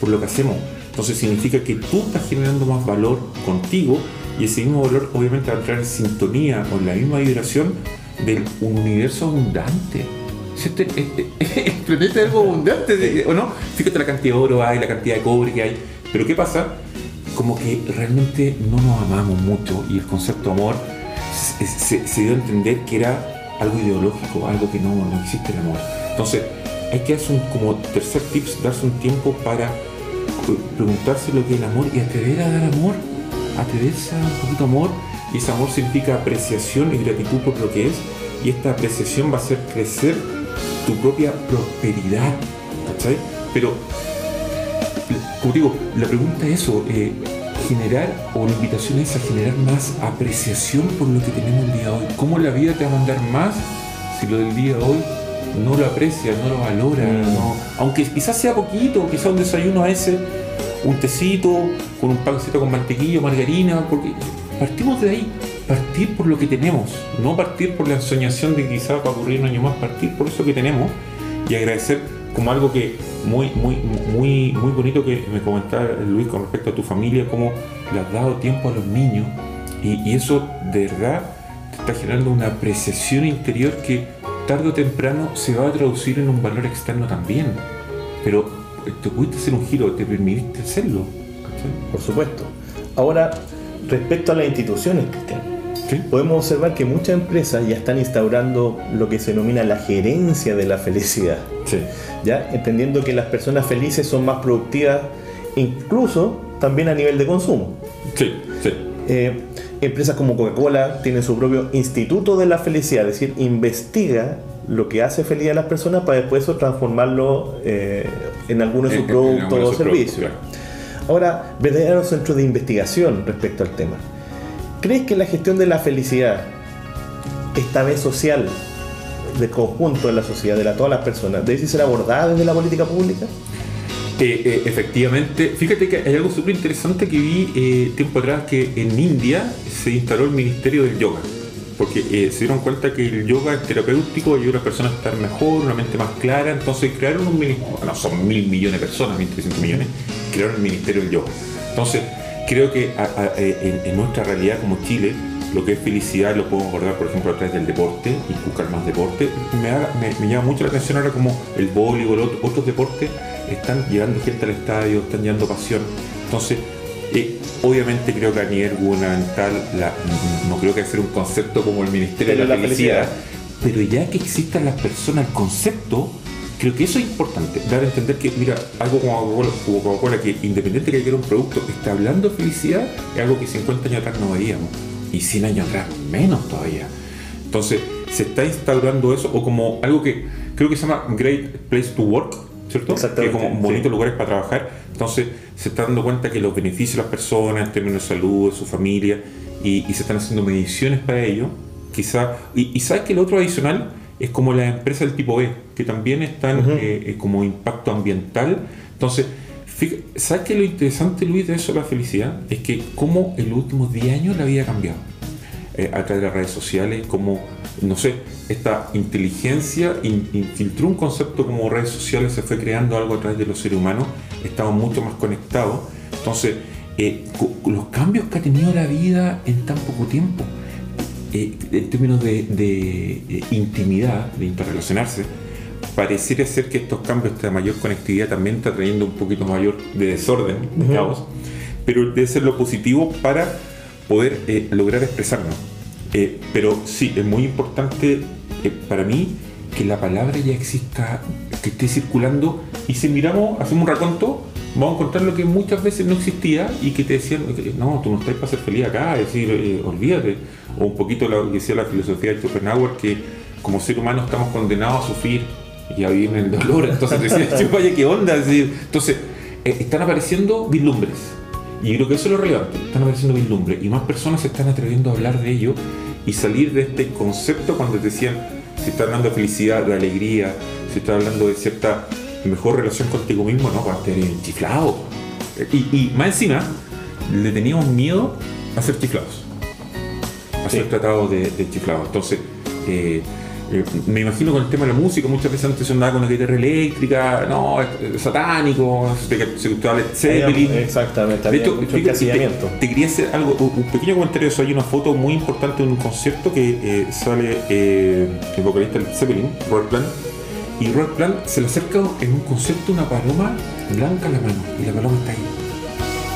por lo que hacemos? Entonces significa que tú estás generando más valor contigo y ese mismo valor obviamente va a entrar en sintonía con la misma vibración del universo abundante. Este, este, el planeta es algo abundante, ¿o no? Fíjate la cantidad de oro hay, la cantidad de cobre que hay. Pero ¿qué pasa? Como que realmente no nos amamos mucho y el concepto de amor se, dio a entender que era algo ideológico, algo que no, no existe el amor. Entonces, hay que hacer un, como tercer tips, darse un tiempo para preguntarse lo que es el amor y atrever a dar amor, atreverse a un poquito amor, y ese amor significa apreciación y gratitud por lo que es, y esta apreciación va a hacer crecer tu propia prosperidad. ¿Cachai? Pero, como digo, la pregunta es eso, eh, generar, o la invitación es a generar más apreciación por lo que tenemos el día de hoy. ¿Cómo la vida te va a mandar más si lo del día de hoy no lo aprecia, no lo valora? Mm. no? Aunque quizás sea poquito, quizás un desayuno a ese, un tecito, con un pancito con mantequilla, margarina, porque partimos de ahí. Partir por lo que tenemos, no partir por la ensoñación de quizás va a ocurrir un año más, partir por eso que tenemos y agradecer como algo que muy, muy, muy, muy bonito que me comentaba Luis con respecto a tu familia, cómo le has dado tiempo a los niños y, eso de verdad te está generando una apreciación interior que tarde o temprano se va a traducir en un valor externo también. Pero te pudiste hacer un giro, te permitiste hacerlo. Por supuesto. Ahora, respecto a las instituciones, Cristian, ¿Sí? podemos observar que muchas empresas ya están instaurando lo que se denomina la gerencia de la felicidad. Sí. ¿ya? Entendiendo que las personas felices son más productivas, incluso también a nivel de consumo. Sí, sí. Eh, empresas como Coca-Cola tienen su propio instituto de la felicidad, es decir, investiga lo que hace feliz a las personas para después eso transformarlo eh, en alguno de sus productos o servicios. productos, Ahora, verdaderos centros de investigación respecto al tema. ¿Crees que la gestión de la felicidad, esta vez social, de conjunto de la sociedad, de la, todas las personas, debe ser abordada desde la política pública? Eh, eh, efectivamente, fíjate que hay algo súper interesante que vi eh, tiempo atrás que en India se instaló el Ministerio del Yoga. Porque se dieron cuenta que el yoga es terapéutico, ayuda a las personas a estar mejor, una mente más clara. Entonces crearon un ministerio, no son mil millones de personas, 1.300 millones, crearon el Ministerio del Yoga. Entonces creo que a- a- eh, en, en nuestra realidad como Chile, lo que es felicidad lo podemos abordar, por ejemplo, a través del deporte y buscar más deporte. Me, haga- me- me llama mucho la atención ahora como el voleibol, ot- otros deportes, están llegando gente al estadio, están llevando pasión. Entonces, eh, obviamente creo que a nivel gubernamental la- no creo que hacer un concepto como el Ministerio Pero de la, la felicidad, felicidad. pero ya que existan las personas, el concepto, creo que eso es importante, dar a entender que, mira, algo como Coca-Cola, que independiente de que era un producto, está hablando de felicidad, es algo que 50 años atrás no veíamos, y 100 años atrás menos todavía. Entonces, se está instaurando eso, o como algo que creo que se llama Great Place to Work, ¿cierto? Exactamente, Que como sí. bonitos lugares para trabajar. Entonces, se está dando cuenta que los beneficios de las personas en términos de salud, de su familia, y, y se están haciendo mediciones para ello. Quizá, y, y sabes que el otro adicional es como las empresas del tipo B, que también están eh, eh, como impacto ambiental. Entonces, ¿sabes qué lo interesante, Luis, de eso la felicidad? Es que como en los últimos 10 años la vida ha cambiado. Eh, a través de las redes sociales, como, no sé, esta inteligencia in- infiltró un concepto como redes sociales, se fue creando algo a través de los seres humanos, estamos mucho más conectados. Entonces, eh, los cambios que ha tenido la vida en tan poco tiempo, eh, en términos de, de, eh, intimidad, de interrelacionarse, pareciera ser que estos cambios de mayor conectividad también está trayendo un poquito mayor de desorden, de caos, pero debe ser lo positivo para poder eh, lograr expresarnos. Eh, pero sí, es muy importante para mí que la palabra ya exista, que esté circulando y si miramos, hacemos un raconto, vamos a encontrar lo que muchas veces no existía y que te decían, no, tú no estás para ser feliz acá, es decir, eh, olvídate. O un poquito lo que decía la filosofía de Schopenhauer, que como ser humano estamos condenados a sufrir y a vivir en el dolor. Entonces te decía, "Che, vaya, ¿qué onda? Entonces, eh, están apareciendo vislumbres. Y creo que eso es lo relevante. Están apareciendo vislumbres y más personas se están atreviendo a hablar de ello y salir de este concepto cuando te decían, si está hablando de felicidad, de alegría, si está hablando de cierta mejor relación contigo mismo, no, para estar chiflado. Y, y más encima, le teníamos miedo a ser chiflados. A ser tratados de, de chiflados. Entonces, eh, eh, me imagino con el tema de la música, muchas veces antes se andaba con la guitarra eléctrica, no, satánico, se, gustaba Led Zeppelin. Exactamente, De hecho, te, te quería hacer algo, un pequeño comentario eso. Hay una foto muy importante de un concierto que eh, sale eh, el vocalista Led Zeppelin, Robert Plant, y Robert Plant se le acerca en un concierto una paloma blanca a la mano, y la paloma está ahí.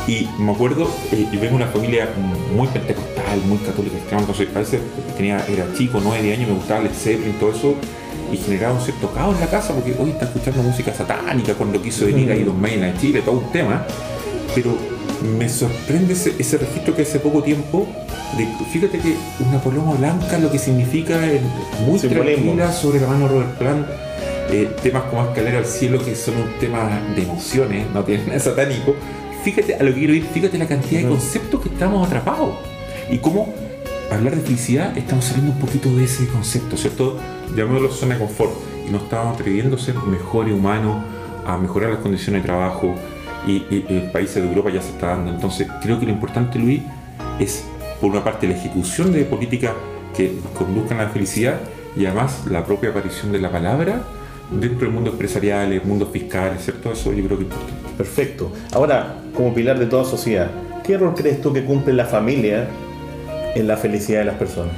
Y me acuerdo, vengo de una familia muy pentecostal, muy católica, entonces a veces tenía, era chico, 9, 10 años, me gustaba Led Zeppelin, todo eso, y generaba un cierto caos en la casa, porque hoy está escuchando música satánica cuando quiso venir ahí Don Maiden a Chile, todo un tema. Pero me sorprende ese, ese registro que hace poco tiempo, de, fíjate que una paloma blanca lo que significa es muy Simbolismo. tranquila sobre la mano de Robert Plant, eh, temas como Escalera al Cielo que son un tema de emociones, no tienen nada satánico, fíjate a lo que quiero ir, fíjate la cantidad de conceptos que estamos atrapados y cómo hablar de felicidad estamos saliendo un poquito de ese concepto, ¿cierto? Llamémoslo zona de confort y nos estamos atreviendo a ser mejores humanos, a mejorar las condiciones de trabajo y, y- y países de Europa ya se está dando. Entonces creo que lo importante, Luis, es por una parte la ejecución de políticas que conduzcan a la felicidad y además la propia aparición de la palabra dentro del mundo empresarial, el mundo fiscal, ¿cierto? Eso yo creo que es importante. Perfecto. Ahora, como pilar de toda sociedad, ¿qué rol crees tú que cumple la familia en la felicidad de las personas?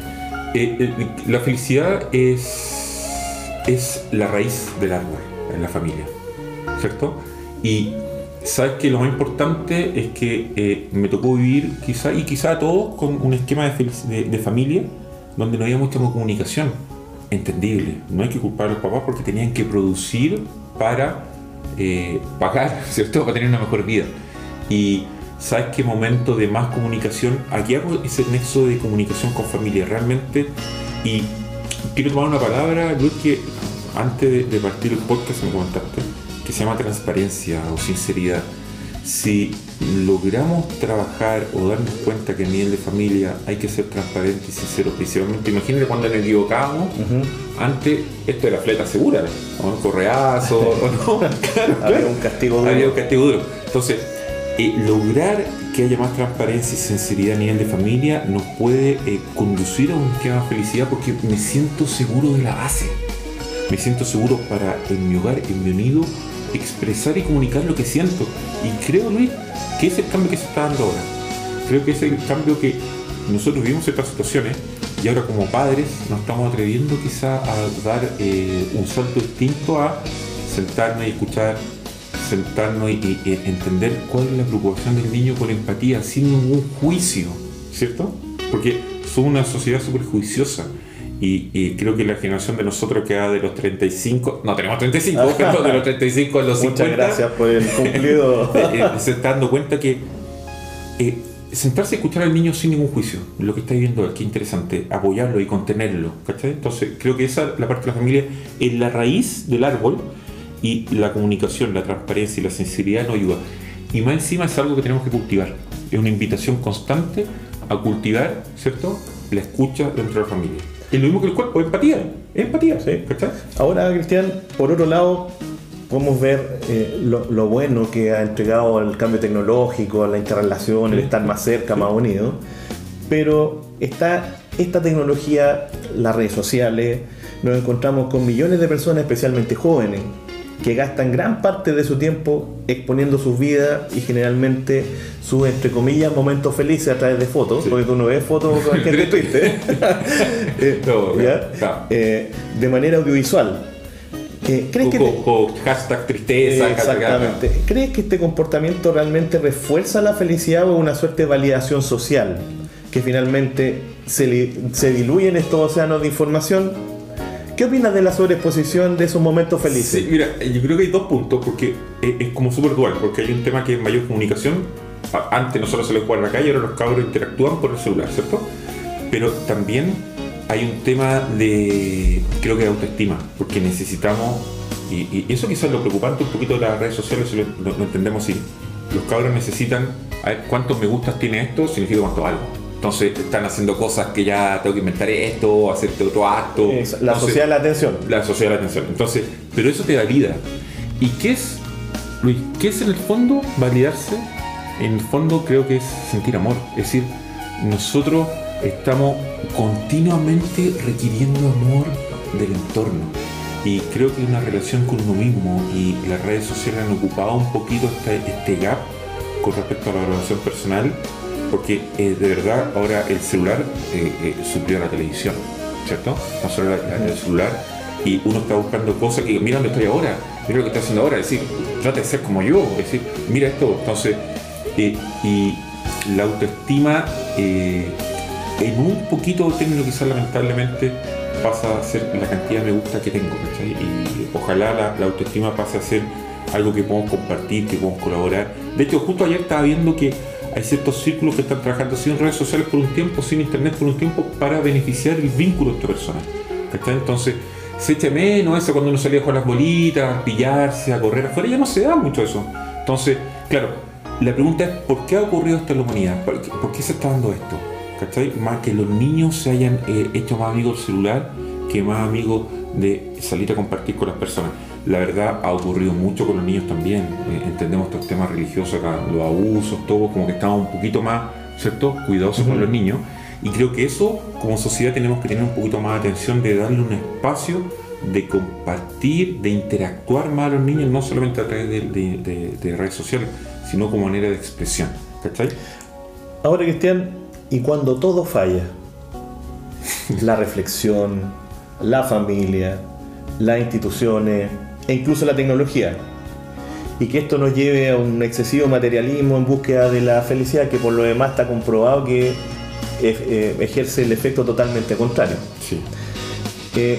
Eh, eh, la felicidad es, es la raíz del árbol en la familia, ¿cierto? Y sabes que lo más importante es que eh, me tocó vivir quizá y quizá a todos con un esquema de, de- de familia donde no había mucha comunicación entendible. No hay que culpar a los papás porque tenían que producir para eh, pagar, ¿cierto? Para tener una mejor vida. Y sabes qué momento de más comunicación, aquí hago ese nexo de comunicación con familia realmente. Y quiero tomar una palabra, Luis, que antes de, partir el podcast me comentaste, que se llama transparencia o sinceridad. Si logramos trabajar o darnos cuenta que a nivel de familia hay que ser transparente y sincero, principalmente, imagínate cuando nos equivocábamos, antes esto era fleta segura, ¿no? Un correazo, ¿o no? Claro, Había claro. un castigo duro. Había un castigo duro. Entonces, eh, lograr que haya más transparencia y sinceridad a nivel de familia nos puede eh, conducir a un esquema de felicidad porque me siento seguro de la base. Me siento seguro para en mi hogar, en mi nido, expresar y comunicar lo que siento. Y creo, Luis, que es el cambio que se está dando ahora. Creo que es el cambio que nosotros vivimos estas situaciones y ahora como padres nos estamos atreviendo quizá a dar eh, un salto distinto a sentarnos y escuchar, sentarnos y, y- y entender cuál es la preocupación del niño con empatía, sin ningún juicio, ¿cierto? Porque somos una sociedad súper juiciosa. Y, y creo que la generación de nosotros que va de los 35, no tenemos 35, pero de los 35 a los 50, Muchas gracias por el cumplido. eh, eh, se está dando cuenta que eh, sentarse a escuchar al niño sin ningún juicio, lo que está viviendo qué interesante, apoyarlo y contenerlo, ¿cachai? Entonces creo que esa, la parte de la familia, es la raíz del árbol y la comunicación, la transparencia y la sinceridad nos ayuda. Y más encima es algo que tenemos que cultivar, es una invitación constante a cultivar, ¿cierto? La escucha dentro de la familia. Es lo mismo que el cuerpo, empatía, es empatía, Sí. ¿cachai? Ahora, Cristian, por otro lado, podemos ver eh, lo, lo bueno que ha entregado el cambio tecnológico, la interrelación, el estar más cerca, más unidos. Pero está esta tecnología, las redes sociales, nos encontramos con millones de personas, especialmente jóvenes, que gastan gran parte de su tiempo exponiendo sus vidas y generalmente sus, entre comillas, momentos felices a través de fotos, Sí. porque tú no ves fotos con gente triste, Eh, No, ¿ya? claro. Eh, de manera audiovisual. Eh, ¿Crees que te- con hashtag tristeza, hashtag- Exactamente. ¿Crees que este comportamiento realmente refuerza la felicidad o es una suerte de validación social? Que finalmente se, li- se diluye en estos océanos de información. ¿Qué opinas de la sobreexposición de esos momentos felices? Sí, mira, yo creo que hay dos puntos, porque es, es como súper dual, porque hay un tema que es mayor comunicación. Antes nosotros se les jugaba en la calle, ahora los cabros interactúan por el celular, ¿cierto? Pero también hay un tema de, creo que de autoestima, porque necesitamos, y, eso quizás es lo preocupante un poquito de las redes sociales, lo- lo entendemos así. Los cabros necesitan, a ver, cuántos me gustas tiene esto, significa cuánto algo. Entonces están haciendo cosas que ya tengo que inventar esto, hacerte otro acto. Es la Entonces, sociedad de la atención. la sociedad de la atención. Entonces, pero eso te da vida. ¿Y qué es, Luis? ¿Qué es en el fondo validarse? En el fondo creo que es sentir amor. Es decir, nosotros estamos continuamente requiriendo amor del entorno. Y creo que una relación con uno mismo y las redes sociales han ocupado un poquito este, este gap con respecto a la valoración personal, porque eh, de verdad ahora el celular eh, eh, suplió a la televisión, ¿cierto? No solo la- el celular, y uno está buscando cosas que, mira dónde estoy ahora, mira lo que estoy haciendo ahora, es decir, trata de ser como yo, es decir, mira esto, entonces, eh, y la autoestima en un poquito término quizás lamentablemente pasa a ser la cantidad de me gusta que tengo, ¿cachai? Y ojalá la, la autoestima pase a ser algo que podemos compartir, que podemos colaborar. De hecho, justo ayer estaba viendo que hay ciertos círculos que están trabajando sin redes sociales por un tiempo, sin internet por un tiempo, para beneficiar el vínculo entre personas. ¿cachai? Entonces, se echa menos eso cuando uno salía a jugar las bolitas, a pillarse, a correr afuera, ya no se da mucho eso. Entonces, claro, la pregunta es, ¿por qué ha ocurrido esto en la humanidad? ¿Por qué, por qué se está dando esto? ¿Cachai? Más que los niños se hayan eh, hecho más amigos del celular que más amigos de salir a compartir con las personas. La verdad ha ocurrido mucho con los niños también. Eh, entendemos estos temas religiosos acá, los abusos, todo, como que estamos un poquito más, ¿cierto? Cuidadosos con los niños. Y creo que eso, como sociedad, tenemos que tener un poquito más de atención de darle un espacio de compartir, de interactuar más a los niños, no solamente a través de, redes sociales, sino como manera de expresión. ¿Cachai? Ahora, Cristian, y cuando todo falla, la reflexión, la familia, las instituciones e incluso la tecnología, y que esto nos lleve a un excesivo materialismo en búsqueda de la felicidad, que por lo demás está comprobado que eh, ejerce el efecto totalmente contrario. Sí. Eh,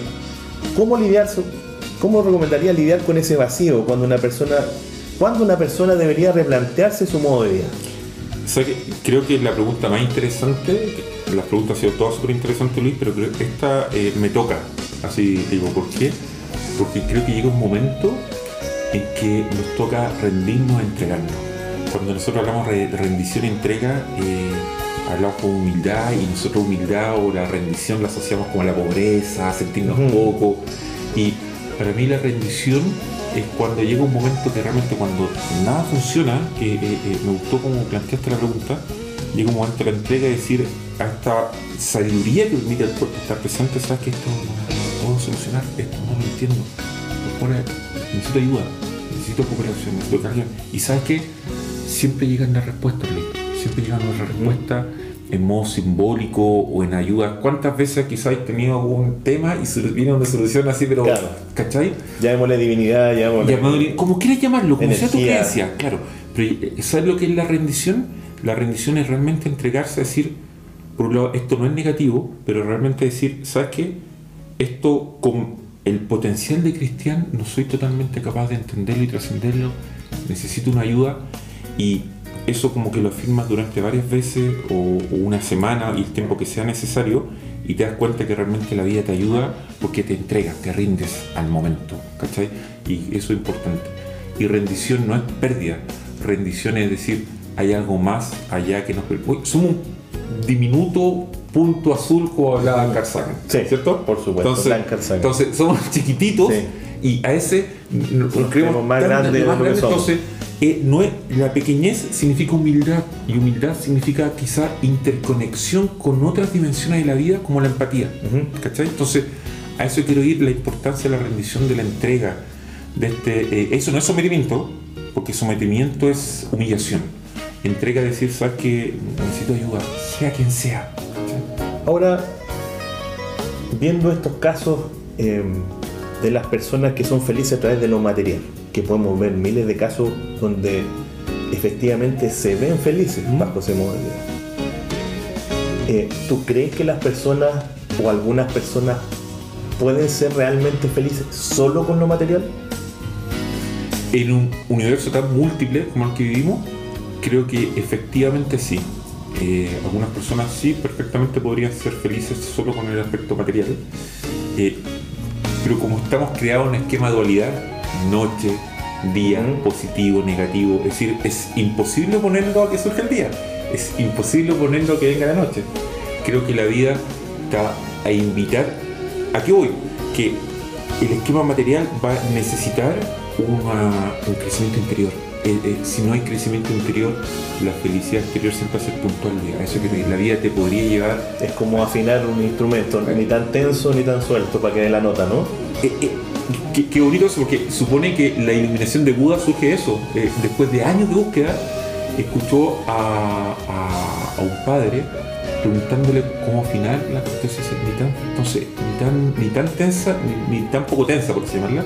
¿Cómo lidiar, cómo recomendaría lidiar con ese vacío cuando una persona, cuando una persona debería replantearse su modo de vida? creo que la pregunta más interesante, las preguntas han sido todas súper interesantes Luis, pero creo que esta eh, me toca. Así digo, ¿por qué? Porque creo que llega un momento en que nos toca rendirnos, entregarnos. Cuando nosotros hablamos de rendición y entrega, eh, hablamos con humildad y nosotros humildad o la rendición la asociamos con la pobreza, a sentirnos poco. Y para mí la rendición es cuando llega un momento que realmente cuando nada funciona, que eh, eh, me gustó como planteaste la pregunta, llega un momento de la entrega y decir a esta sabiduría que permite al cuerpo estar presente, sabes que esto no puedo solucionar, esto no lo entiendo, necesito ayuda, necesito cooperación, necesito carga. Y sabes que siempre llegan las respuestas, siempre llegan nuestras respuestas en modo simbólico o en ayuda. ¿Cuántas veces quizás hay tenido algún tema y viene una solución así, pero claro. ¿cachai? Llamémosle divinidad, llamémosle... como quieras llamarlo, como sea tu creencia, claro. Pero eh, ¿sabes lo que es la rendición? La rendición es realmente entregarse a decir, por un lado, esto no es negativo, pero realmente decir, ¿sabes qué? Esto con el potencial de cristiano no soy totalmente capaz de entenderlo y trascenderlo, necesito una ayuda y eso como que lo afirmas durante varias veces o, una semana y el tiempo que sea necesario y te das cuenta que realmente la vida te ayuda porque te entregas, te rindes al momento, ¿cachai? Y eso es importante. Y rendición no es pérdida, rendición es decir, hay algo más allá que nos... Somos un diminuto punto azul como hablaba Carl sí, ¿cierto? Por supuesto, entonces, entonces somos chiquititos y a ese nos creemos más grandes de lo que somos. Entonces, no es, la pequeñez significa humildad y humildad significa quizá interconexión con otras dimensiones de la vida como la empatía. Entonces, a eso quiero ir la importancia de la rendición, de la entrega. De este, eh, eso no es sometimiento, porque sometimiento es humillación. Entrega es decir, sabes que necesito ayuda, sea quien sea. Ahora, viendo estos casos em, de las personas que son felices a través de lo material, que podemos ver miles de casos donde efectivamente se ven felices bajo ese modelo. Eh, ¿Tú crees que las personas o algunas personas pueden ser realmente felices solo con lo material? En un universo tan múltiple como el que vivimos, creo que efectivamente sí. Eh, algunas personas sí, perfectamente podrían ser felices solo con el aspecto material. Eh, pero como estamos creados en un esquema de dualidad, noche, día, positivo, negativo. Es decir, es imposible ponerlo a que surja el día. Es imposible ponerlo a que venga la noche. Creo que la vida está a invitar. ¿A qué voy? Que el esquema material va a necesitar un crecimiento interior. Eh, eh, si no hay crecimiento interior, la felicidad exterior siempre va a ser puntual. A eso que la vida te podría llevar. Es como afinar un instrumento, ni tan tenso ni tan suelto para que dé la nota, ¿no? Eh, qué, bonito eso, porque supone que la iluminación de Buda surge eso. Después de años de búsqueda, escuchó a, un padre preguntándole cómo afinar la ni tan, entonces, ni tan, ni tan tensa, ni, tan poco tensa, por así llamarla.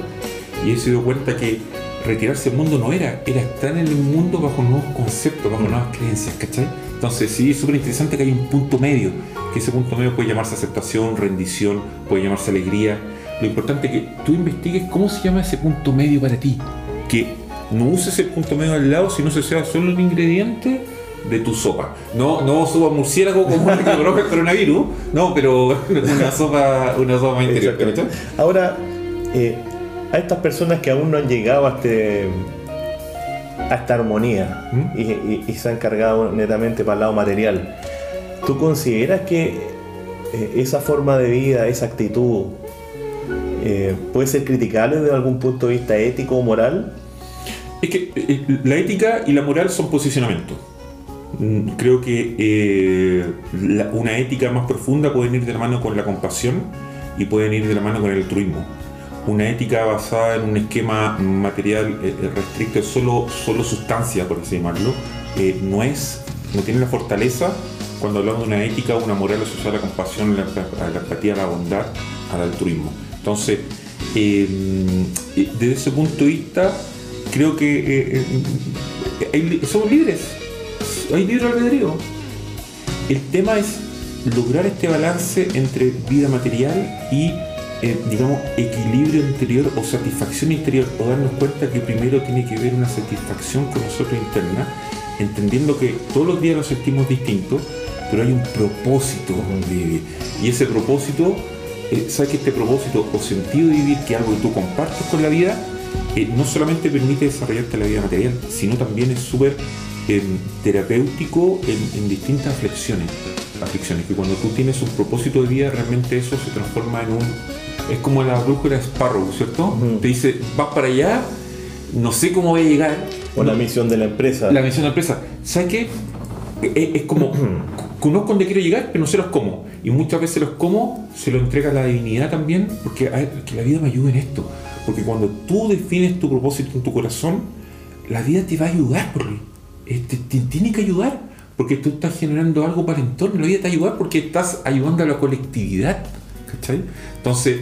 Y él se dio cuenta que retirarse del mundo no era, era estar en el mundo bajo nuevos conceptos, bajo nuevas creencias, ¿cachai? Entonces sí, es súper interesante que hay un punto medio, que ese punto medio puede llamarse aceptación, rendición, puede llamarse alegría, lo importante es que tú investigues cómo se llama ese punto medio para ti, que no uses el punto medio al lado, sino se sea solo un ingrediente de tu sopa. No, no sopa murciélago como el que provoca el coronavirus, no, pero una sopa, una sopa más. Ahora, eh, a estas personas que aún no han llegado a, este, a esta armonía ¿Mm? y, y- y se han cargado netamente para el lado material, ¿tú consideras que eh, esa forma de vida, esa actitud, eh, puede ser criticable desde algún punto de vista ético o moral? Es que eh, la ética y la moral son posicionamientos. Mm, Creo que eh, la- una ética más profunda pueden ir de la mano con la compasión y pueden ir de la mano con el altruismo. Una ética basada en un esquema material eh, eh, restricto es solo, solo sustancia, por así llamarlo, eh, no es, no tiene la fortaleza cuando hablamos de una ética una moral asociada a la compasión, a la empatía, a la bondad, al altruismo. Entonces, desde ese punto de vista, creo que somos libres, hay libre albedrío. El tema es lograr este balance entre vida material y, eh, digamos, equilibrio interior o satisfacción interior, o darnos cuenta que primero tiene que haber una satisfacción con nosotros interna, entendiendo que todos los días nos sentimos distintos, pero hay un propósito de vivir. Y ese propósito, eh, sabes que este propósito o sentido de vivir, que es algo que tú compartes con la vida, eh, no solamente permite desarrollarte la vida material, sino también es súper eh, terapéutico en, en distintas aflicciones. Aflicciones, que cuando tú tienes un propósito de vida, realmente eso se transforma en un. Es como la brújula Sparrow, ¿cierto? Ujú. Te dice, vas para allá, no sé cómo voy a llegar. O la misión de la empresa. La misión de la empresa. ¿Sabes qué? Es, es como, conozco dónde quiero llegar, pero no sé los cómo. Y muchas veces los cómo se lo entrega la divinidad también, porque que la vida me ayude en esto. Porque cuando tú defines tu propósito en tu corazón, la vida te va a ayudar, porque eh, te, te tiene que ayudar, porque tú estás generando algo para el entorno. La vida te va a ayudar porque estás ayudando a la colectividad. ¿Cachai? Entonces,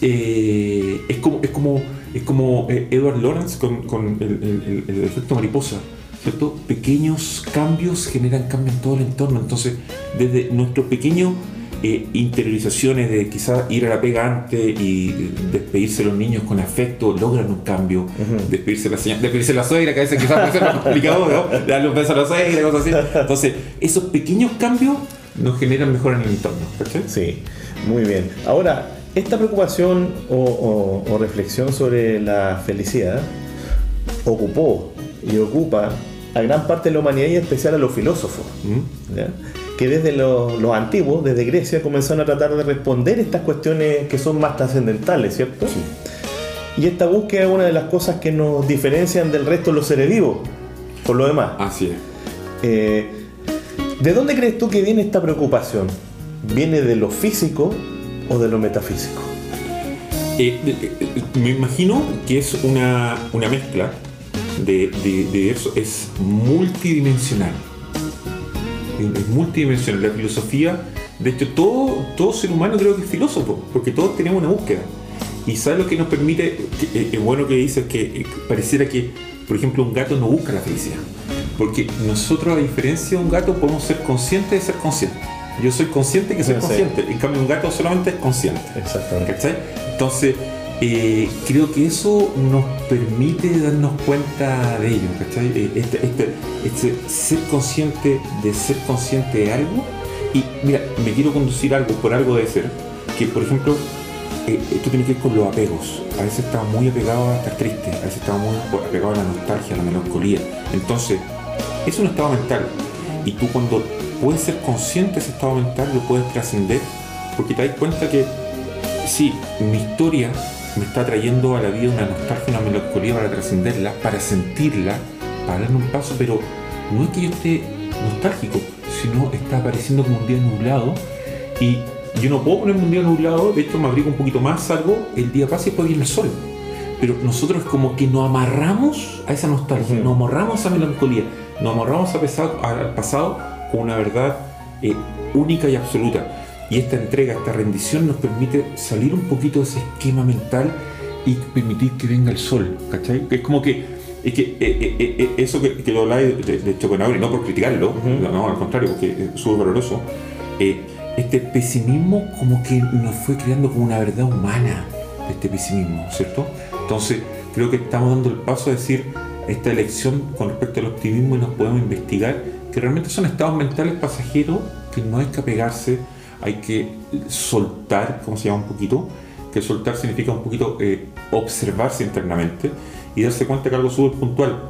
eh, es como, es como, es como eh, Edward Lawrence con, con el, el- el- el efecto mariposa, ¿cierto? Pequeños cambios generan cambio en todo el entorno. Entonces, desde nuestros pequeños eh, interiorizaciones de quizás ir a la pega antes y despedirse de los niños con afecto, logran un cambio. Despedirse de la señora, despedirse de la suegra, que a veces quizás puede ser más complicado, ¿no? Darle un beso a la suegra, cosas así. Entonces, esos pequeños cambios nos generan mejor en el entorno, ¿cachai? Sí, muy bien. Ahora, esta preocupación o, o- o reflexión sobre la felicidad ocupó y ocupa a gran parte de la humanidad y en especial a los filósofos. ¿ya? que desde los, los antiguos, desde Grecia, comenzaron a tratar de responder estas cuestiones que son más trascendentales, ¿cierto? Y esta búsqueda es una de las cosas que nos diferencian del resto de los seres vivos, por lo demás. Así es. Eh, ¿De dónde crees tú que viene esta preocupación? ¿Viene de lo físico o de lo metafísico? Eh, eh, eh, me imagino que es una, una mezcla de, eso, es multidimensional. Es- multidimensional. La filosofía, de hecho, todo, todo ser humano creo que es filósofo, porque todos tenemos una búsqueda. Y ¿sabes lo que nos permite? eh, Es bueno que dices que eh, pareciera que, por ejemplo, un gato no busca la felicidad. Porque nosotros, a diferencia de un gato, podemos ser conscientes de ser conscientes. Yo soy consciente que soy Sí, sí. consciente. En cambio, un gato solamente es consciente. Exactamente. ¿Cachai? Entonces, eh, creo que eso nos permite darnos cuenta de ello, ¿cachai? Eh, Este, este- este ser consciente de ser consciente de algo. Y mira, me quiero conducir algo, por algo de ser, que por ejemplo, eh, esto tiene que ver con los apegos. A veces estamos muy apegados a estar tristes, a veces estamos muy apegados a la nostalgia, a la melancolía. Entonces, es un estado mental. Y tú cuando puedes ser consciente de ese estado mental, lo puedes trascender, porque te das cuenta que sí, mi historia me está trayendo a la vida una nostalgia, una melancolía para trascenderla, para sentirla, para darle un paso, pero no es que yo esté nostálgico, sino está apareciendo como un día nublado y yo no puedo ponerme un día nublado, de hecho me abrigo un poquito más, salgo, el día pasa y después viene el sol. Pero nosotros como que nos amarramos a esa nostalgia, nos amarramos a esa melancolía, nos amarramos a pesar- al pasado con una verdad eh, única y absoluta. Y esta entrega, esta rendición nos permite salir un poquito de ese esquema mental y permitir que venga el sol, ¿cachai? Que es como que, es que eh, eh, eh, eh, eso que, que lo habláis de, de Schopenhauer, no por criticarlo, Ujú. no, no, al contrario, porque es súper valoroso, eh, este pesimismo como que nos fue creando como una verdad humana, este pesimismo, ¿cierto? Entonces, creo que estamos dando el paso a decir, esta elección con respecto al optimismo y nos podemos investigar que realmente son estados mentales pasajeros que no hay que apegarse, hay que soltar, como se llama un poquito, que soltar significa un poquito eh, observarse internamente y darse cuenta que algo súper puntual,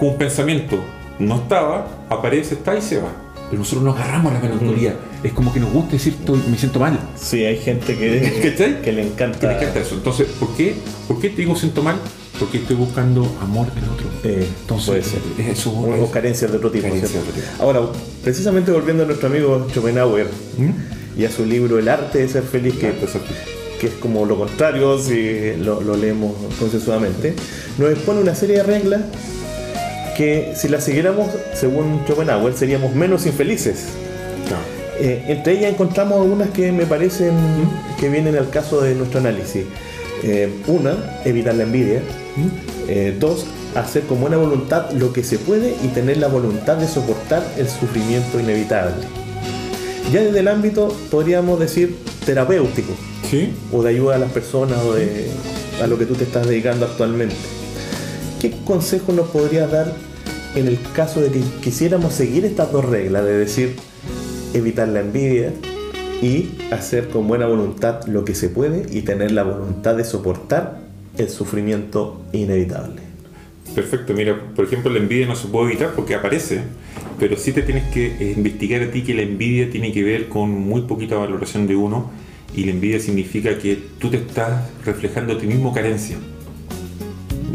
con un pensamiento no estaba, aparece, está y se va. Pero nosotros nos agarramos a la melancolía. Es como que nos gusta decir, estoy, me siento mal. Sí, hay gente que, ¿Cachai? que le encanta. Que le encanta eso. Entonces, ¿por qué, ¿por qué te digo siento mal? Porque estoy buscando amor del otro. Eh, Entonces, puede ser. eso O, carencias de otro tipo. De otro tipo. Ahora, precisamente volviendo a nuestro amigo Schopenhauer ¿Mm? y a su libro El arte de ser feliz, que, es como lo contrario si lo, lo leemos consensuadamente, nos expone una serie de reglas que si las siguiéramos según Schopenhauer seríamos menos infelices. Eh, entre ellas encontramos algunas que me parecen que vienen al caso de nuestro análisis. Eh, una, evitar la envidia. Eh, dos, hacer con buena voluntad lo que se puede y tener la voluntad de soportar el sufrimiento inevitable. Ya desde el ámbito, podríamos decir, terapéutico, ¿Sí? o de ayuda a las personas o de a lo que tú te estás dedicando actualmente. ¿Qué consejo nos podrías dar en el caso de que quisiéramos seguir estas dos reglas, de decir, evitar la envidia y hacer con buena voluntad lo que se puede y tener la voluntad de soportar el sufrimiento inevitable? Perfecto, mira, por ejemplo, la envidia no se puede evitar porque aparece, pero sí te tienes que eh, investigar a ti que la envidia tiene que ver con muy poquita valoración de uno y la envidia significa que tú te estás reflejando a ti mismo carencia.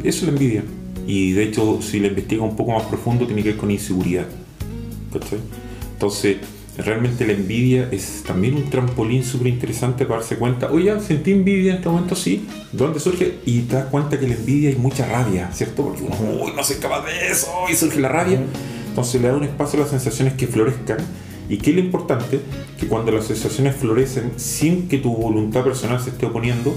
Eso es la envidia. Y de hecho, si la investiga un poco más profundo, tiene que ver con inseguridad. ¿Cachai? Entonces, realmente la envidia es también un trampolín súper interesante para darse cuenta, oye, sentí envidia en este momento, sí, ¿de dónde surge? Y te das cuenta que la envidia hay mucha rabia, ¿cierto? Porque uno, uy, no soy capaz de eso, y surge la rabia. Entonces le da un espacio a las sensaciones que florezcan. ¿Y qué es lo importante? Que cuando las sensaciones florecen sin que tu voluntad personal se esté oponiendo,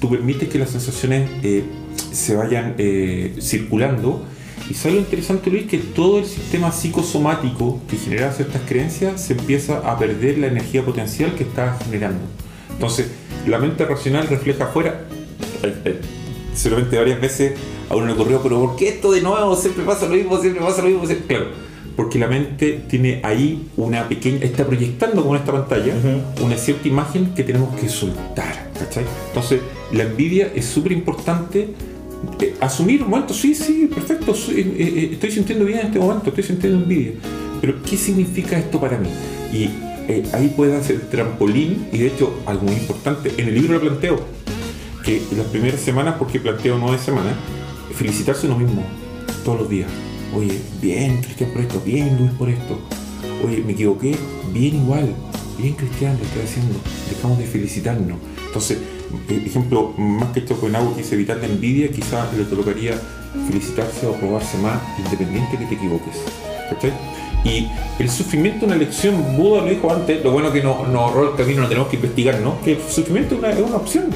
tú permites que las sensaciones eh, se vayan eh, circulando. Y sabe lo interesante, Luis, que todo el sistema psicosomático que genera ciertas creencias se empieza a perder la energía potencial que está generando. Entonces, la mente racional refleja afuera. eh, eh, Seguramente varias veces a uno le ocurrió, pero ¿por qué esto de nuevo? Siempre pasa lo mismo, siempre pasa lo mismo. siempre-". Claro, porque la mente tiene ahí una pequeña, está proyectando con esta pantalla una cierta imagen que tenemos que soltar, ¿cachai? Entonces, la envidia es súper importante. Eh, asumir un momento, sí, sí, perfecto, eh, eh, estoy sintiendo bien en este momento, estoy sintiendo envidia. Pero, ¿qué significa esto para mí? Y eh, ahí puede hacer trampolín, y de hecho, algo muy importante, en el libro lo planteo, que las primeras semanas, porque planteo nueve semanas, felicitarse uno mismo todos los días. Oye, bien Cristian por esto, bien Luis por esto. Oye, me equivoqué, bien igual, bien Cristian lo estoy haciendo. Dejamos de felicitarnos. Entonces, ejemplo, más que es evitar la envidia, quizás le colocaría felicitarse o probarse más, independiente que te equivoques. Y el sufrimiento es una lección, Buda lo dijo antes, lo bueno que no- nos ahorró el camino, no tenemos que investigar, ¿no? Que el sufrimiento es una, es una opción.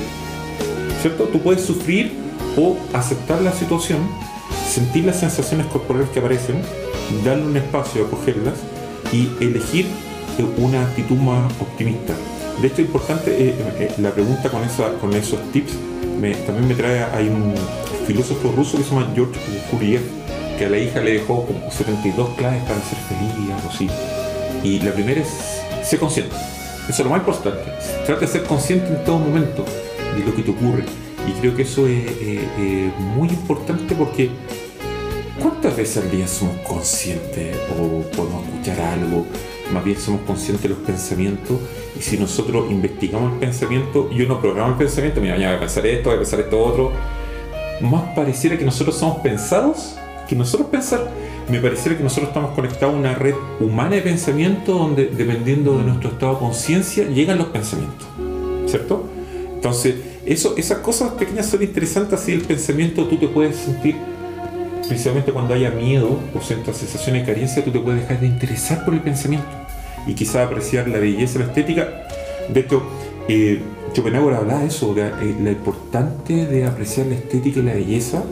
¿cierto? Tú puedes sufrir o aceptar la situación, sentir las sensaciones corporales que aparecen, darle un espacio a cogerlas y elegir eh, una actitud más optimista. De hecho, importante eh, eh, la pregunta con, esos tips. me- también me trae, hay un filósofo ruso que se llama George Gurdjieff, que a la hija le dejó como 72 claves para ser feliz y algo así. Y la primera es ser consciente. Eso es lo más importante. Trata de ser consciente en todo momento de lo que te ocurre. Y creo que eso es eh, eh, muy importante porque ¿cuántas veces al día somos conscientes o podemos escuchar algo? Más bien somos conscientes de los pensamientos y si nosotros investigamos el pensamiento, yo no programo el pensamiento, mira, mañana voy a pensar esto, voy a pensar esto otro, más pareciera que nosotros somos pensados que nosotros pensar. Me pareciera que nosotros estamos conectados a una red humana de pensamiento donde dependiendo de nuestro estado de conciencia llegan los pensamientos. ¿Cierto? Entonces, eso, esas cosas pequeñas son interesantes, así el pensamiento tú te puedes sentir, principalmente cuando haya miedo o sientas sensaciones de carencia, tú te puedes dejar de interesar por el pensamiento y quizás apreciar la belleza, la estética. De hecho, eh, Schopenhauer hablaba de eso, de eh, la importante de apreciar la estética y la belleza,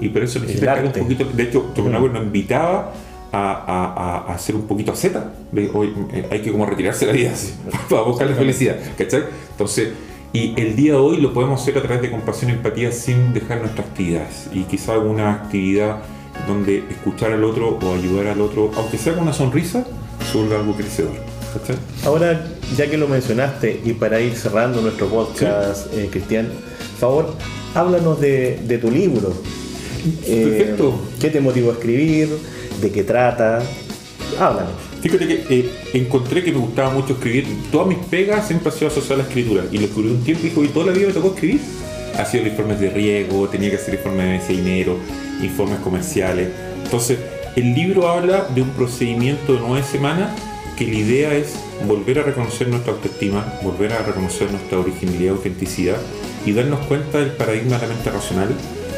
y por eso un poquito. De hecho, Schopenhauer nos invitaba a, a, hacer un poquito a Z. De, hoy, eh, hay que como retirarse de la vida así, para buscar la felicidad. ¿Cachai? Entonces, y el día de hoy lo podemos hacer a través de compasión y empatía sin dejar nuestras actividades. Y quizá alguna actividad donde escuchar al otro o ayudar al otro, aunque sea con una sonrisa, sobre algo crecedor. ¿cachai? Ahora, ya que lo mencionaste, y para ir cerrando nuestro podcast, eh, Cristian, favor, háblanos de, de tu libro. Eh, Perfecto. ¿Qué te motivó a escribir? ¿De qué trata? Háblanos. Fíjate que eh, encontré que me gustaba mucho escribir. Todas mis pegas siempre han sido asociadas a la escritura. Y lo descubrí un tiempo y dijo, toda la vida me tocó escribir. Hacía informes de riego, tenía que hacer informes de dinero, informes comerciales. Entonces, el libro habla de un procedimiento de nueve semanas que la idea es volver a reconocer nuestra autoestima, volver a reconocer nuestra originalidad autenticidad y darnos cuenta del paradigma de la mente racional,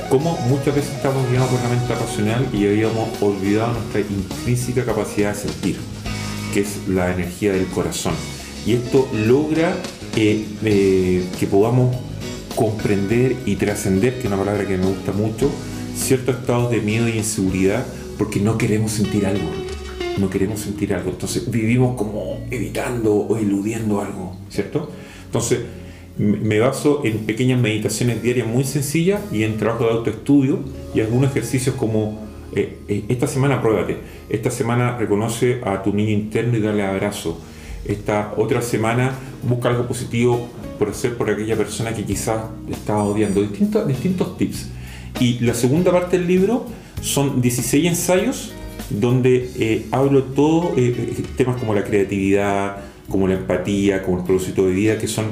cómo muchas veces estamos guiados por la mente racional y habíamos olvidado nuestra intrínseca capacidad de sentir, que es la energía del corazón. Y esto logra eh, eh, que podamos comprender y trascender, que es una palabra que me gusta mucho, ciertos estados de miedo y inseguridad porque no queremos sentir algo. No queremos sentir algo. Entonces vivimos como evitando o eludiendo algo, ¿cierto? Entonces me baso en pequeñas meditaciones diarias muy sencillas y en trabajo de autoestudio y algunos ejercicios como eh, eh, esta semana pruébate, esta semana reconoce a tu niño interno y dale abrazo. Esta otra semana busca algo positivo por hacer por aquella persona que quizás estaba odiando. Distintos, distintos tips. Y la segunda parte del libro son 16 ensayos donde eh, hablo todo eh, temas como la creatividad, como la empatía, como el propósito de vida, que son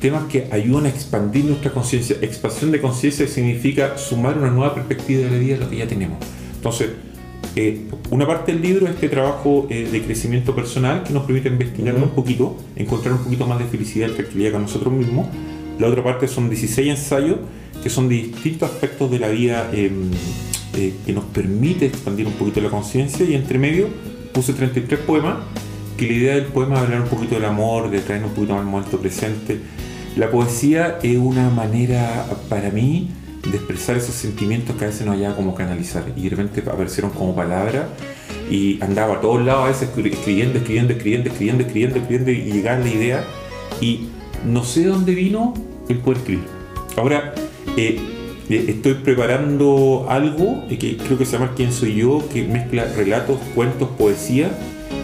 temas que ayudan a expandir nuestra conciencia. Expansión de conciencia significa sumar una nueva perspectiva de la vida a lo que ya tenemos. Entonces, eh, una parte del libro es este trabajo eh, de crecimiento personal que nos permite investigar un poquito, encontrar un poquito más de felicidad y tranquilidad con nosotros mismos. La otra parte son 16 ensayos que son de distintos aspectos de la vida eh, eh, que nos permite expandir un poquito la conciencia y entre medio puse 33 poemas que la idea del poema es hablar un poquito del amor, de traer un poquito más al momento presente. La poesía es una manera para mí de expresar esos sentimientos que a veces no había como canalizar y de repente aparecieron como palabras y andaba a todos lados a veces escri- escribiendo, escribiendo, escribiendo, escribiendo, escribiendo, escribiendo y llegaba la idea y no sé de dónde vino el poder escribir. Ahora eh, eh, estoy preparando algo eh, que creo que se llama ¿Quién soy yo? que mezcla relatos, cuentos, poesía,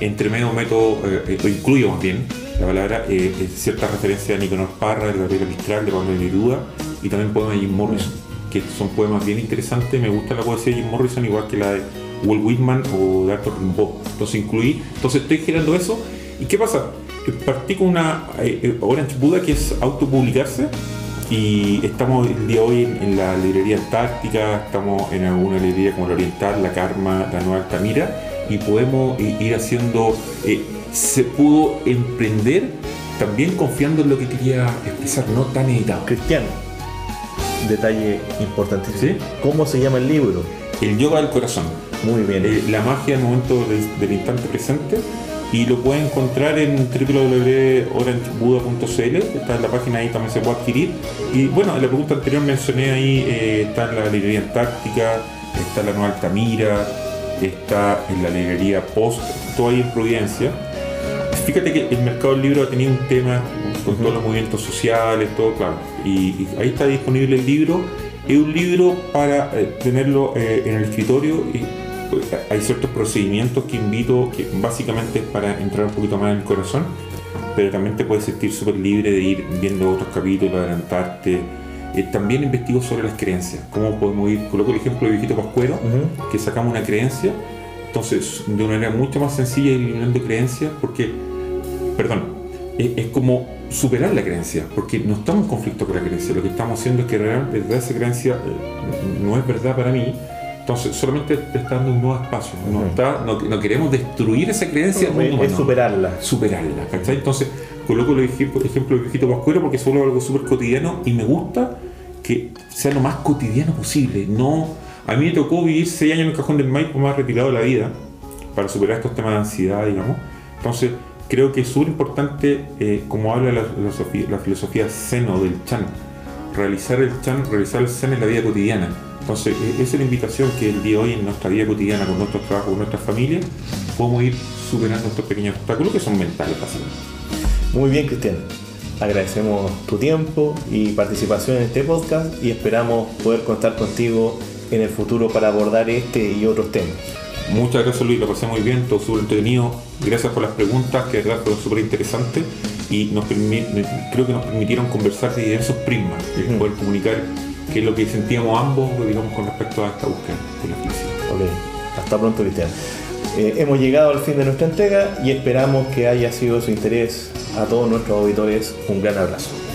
entre medio meto, eh, o incluyo más bien la palabra, eh, eh, cierta referencia a Nicanor Parra, de Gabriela Mistral, de Pablo Neruda y también poemas de Jim Morrison, que son poemas bien interesantes. Me gusta la poesía de Jim Morrison, igual que la de Walt Whitman o de Arthur Rimbaud. Entonces incluí, entonces estoy generando eso. ¿Y qué pasa? Eh, Partí con una eh, eh, Orange Buda que es autopublicarse y estamos el día de hoy en, la librería Antártica, estamos en alguna librería como la Oriental, la Karma, la Nueva Altamira y podemos i- ir haciendo, eh, se pudo emprender también confiando en lo que quería expresar, no tan editado. Cristian, detalle importantísimo. ¿Sí? ¿Cómo se llama el libro? El yoga del corazón, Muy bien. eh, la magia del momento del, del instante presente y lo pueden encontrar en www.orangebuda.cl, está en la página ahí también se puede adquirir. Y bueno, en la pregunta anterior mencioné ahí, eh, está en la librería Antártica, está en la Nueva Altamira, está en la librería Post, todo ahí en Providencia. Fíjate que el mercado del libro ha tenido un tema con todos los movimientos sociales, todo claro. Y, y ahí está disponible el libro. Es un libro para eh, tenerlo eh, en el escritorio y pues, hay ciertos procedimientos que invito, que básicamente es para entrar un poquito más en el corazón, pero también te puedes sentir súper libre de ir viendo otros capítulos, adelantarte. Eh, también investigo sobre las creencias, cómo podemos ir, coloco el ejemplo de Viejito Pascuero, que sacamos una creencia, entonces de una manera mucho más sencilla ir eliminando creencias, porque, perdón, es, es como superar la creencia, porque no estamos en conflicto con la creencia, lo que estamos haciendo es que realmente esa creencia eh, no es verdad para mí, entonces solamente te está dando un nuevo espacio, no, está, no, no queremos destruir esa creencia, mundo es superarla. superarla, ¿cachai? Entonces, coloco el ejemplo, ejemplo del viejito pascuero porque es solo algo súper cotidiano y me gusta que sea lo más cotidiano posible. No, a mí me tocó vivir seis años en el cajón del Maipo más retirado de la vida para superar estos temas de ansiedad, digamos. Entonces, creo que es súper importante, eh, como habla la, filosofía, la Zen del Chan, realizar el Chan, realizar el Zen en la vida cotidiana. Entonces, e- esa es la invitación que el día de hoy en nuestra vida cotidiana, con nuestros trabajos, con nuestras familias, podemos ir superando estos pequeños obstáculos que son mentales, básicamente. Muy bien, Cristian. Agradecemos tu tiempo y participación en este podcast y esperamos poder contar contigo en el futuro para abordar este y otros temas. Muchas gracias Luis, lo pasé muy bien, todo súper entretenido. Gracias por las preguntas, que de verdad fueron súper interesantes y nos creo que nos permitieron conversar de diversos prismas, y poder comunicar qué es lo que sentíamos ambos digamos, con respecto a esta búsqueda de la felicidad. Ok, hasta pronto Cristian. Eh, hemos llegado al fin de nuestra entrega y esperamos que haya sido de su interés a todos nuestros auditores. Un gran abrazo.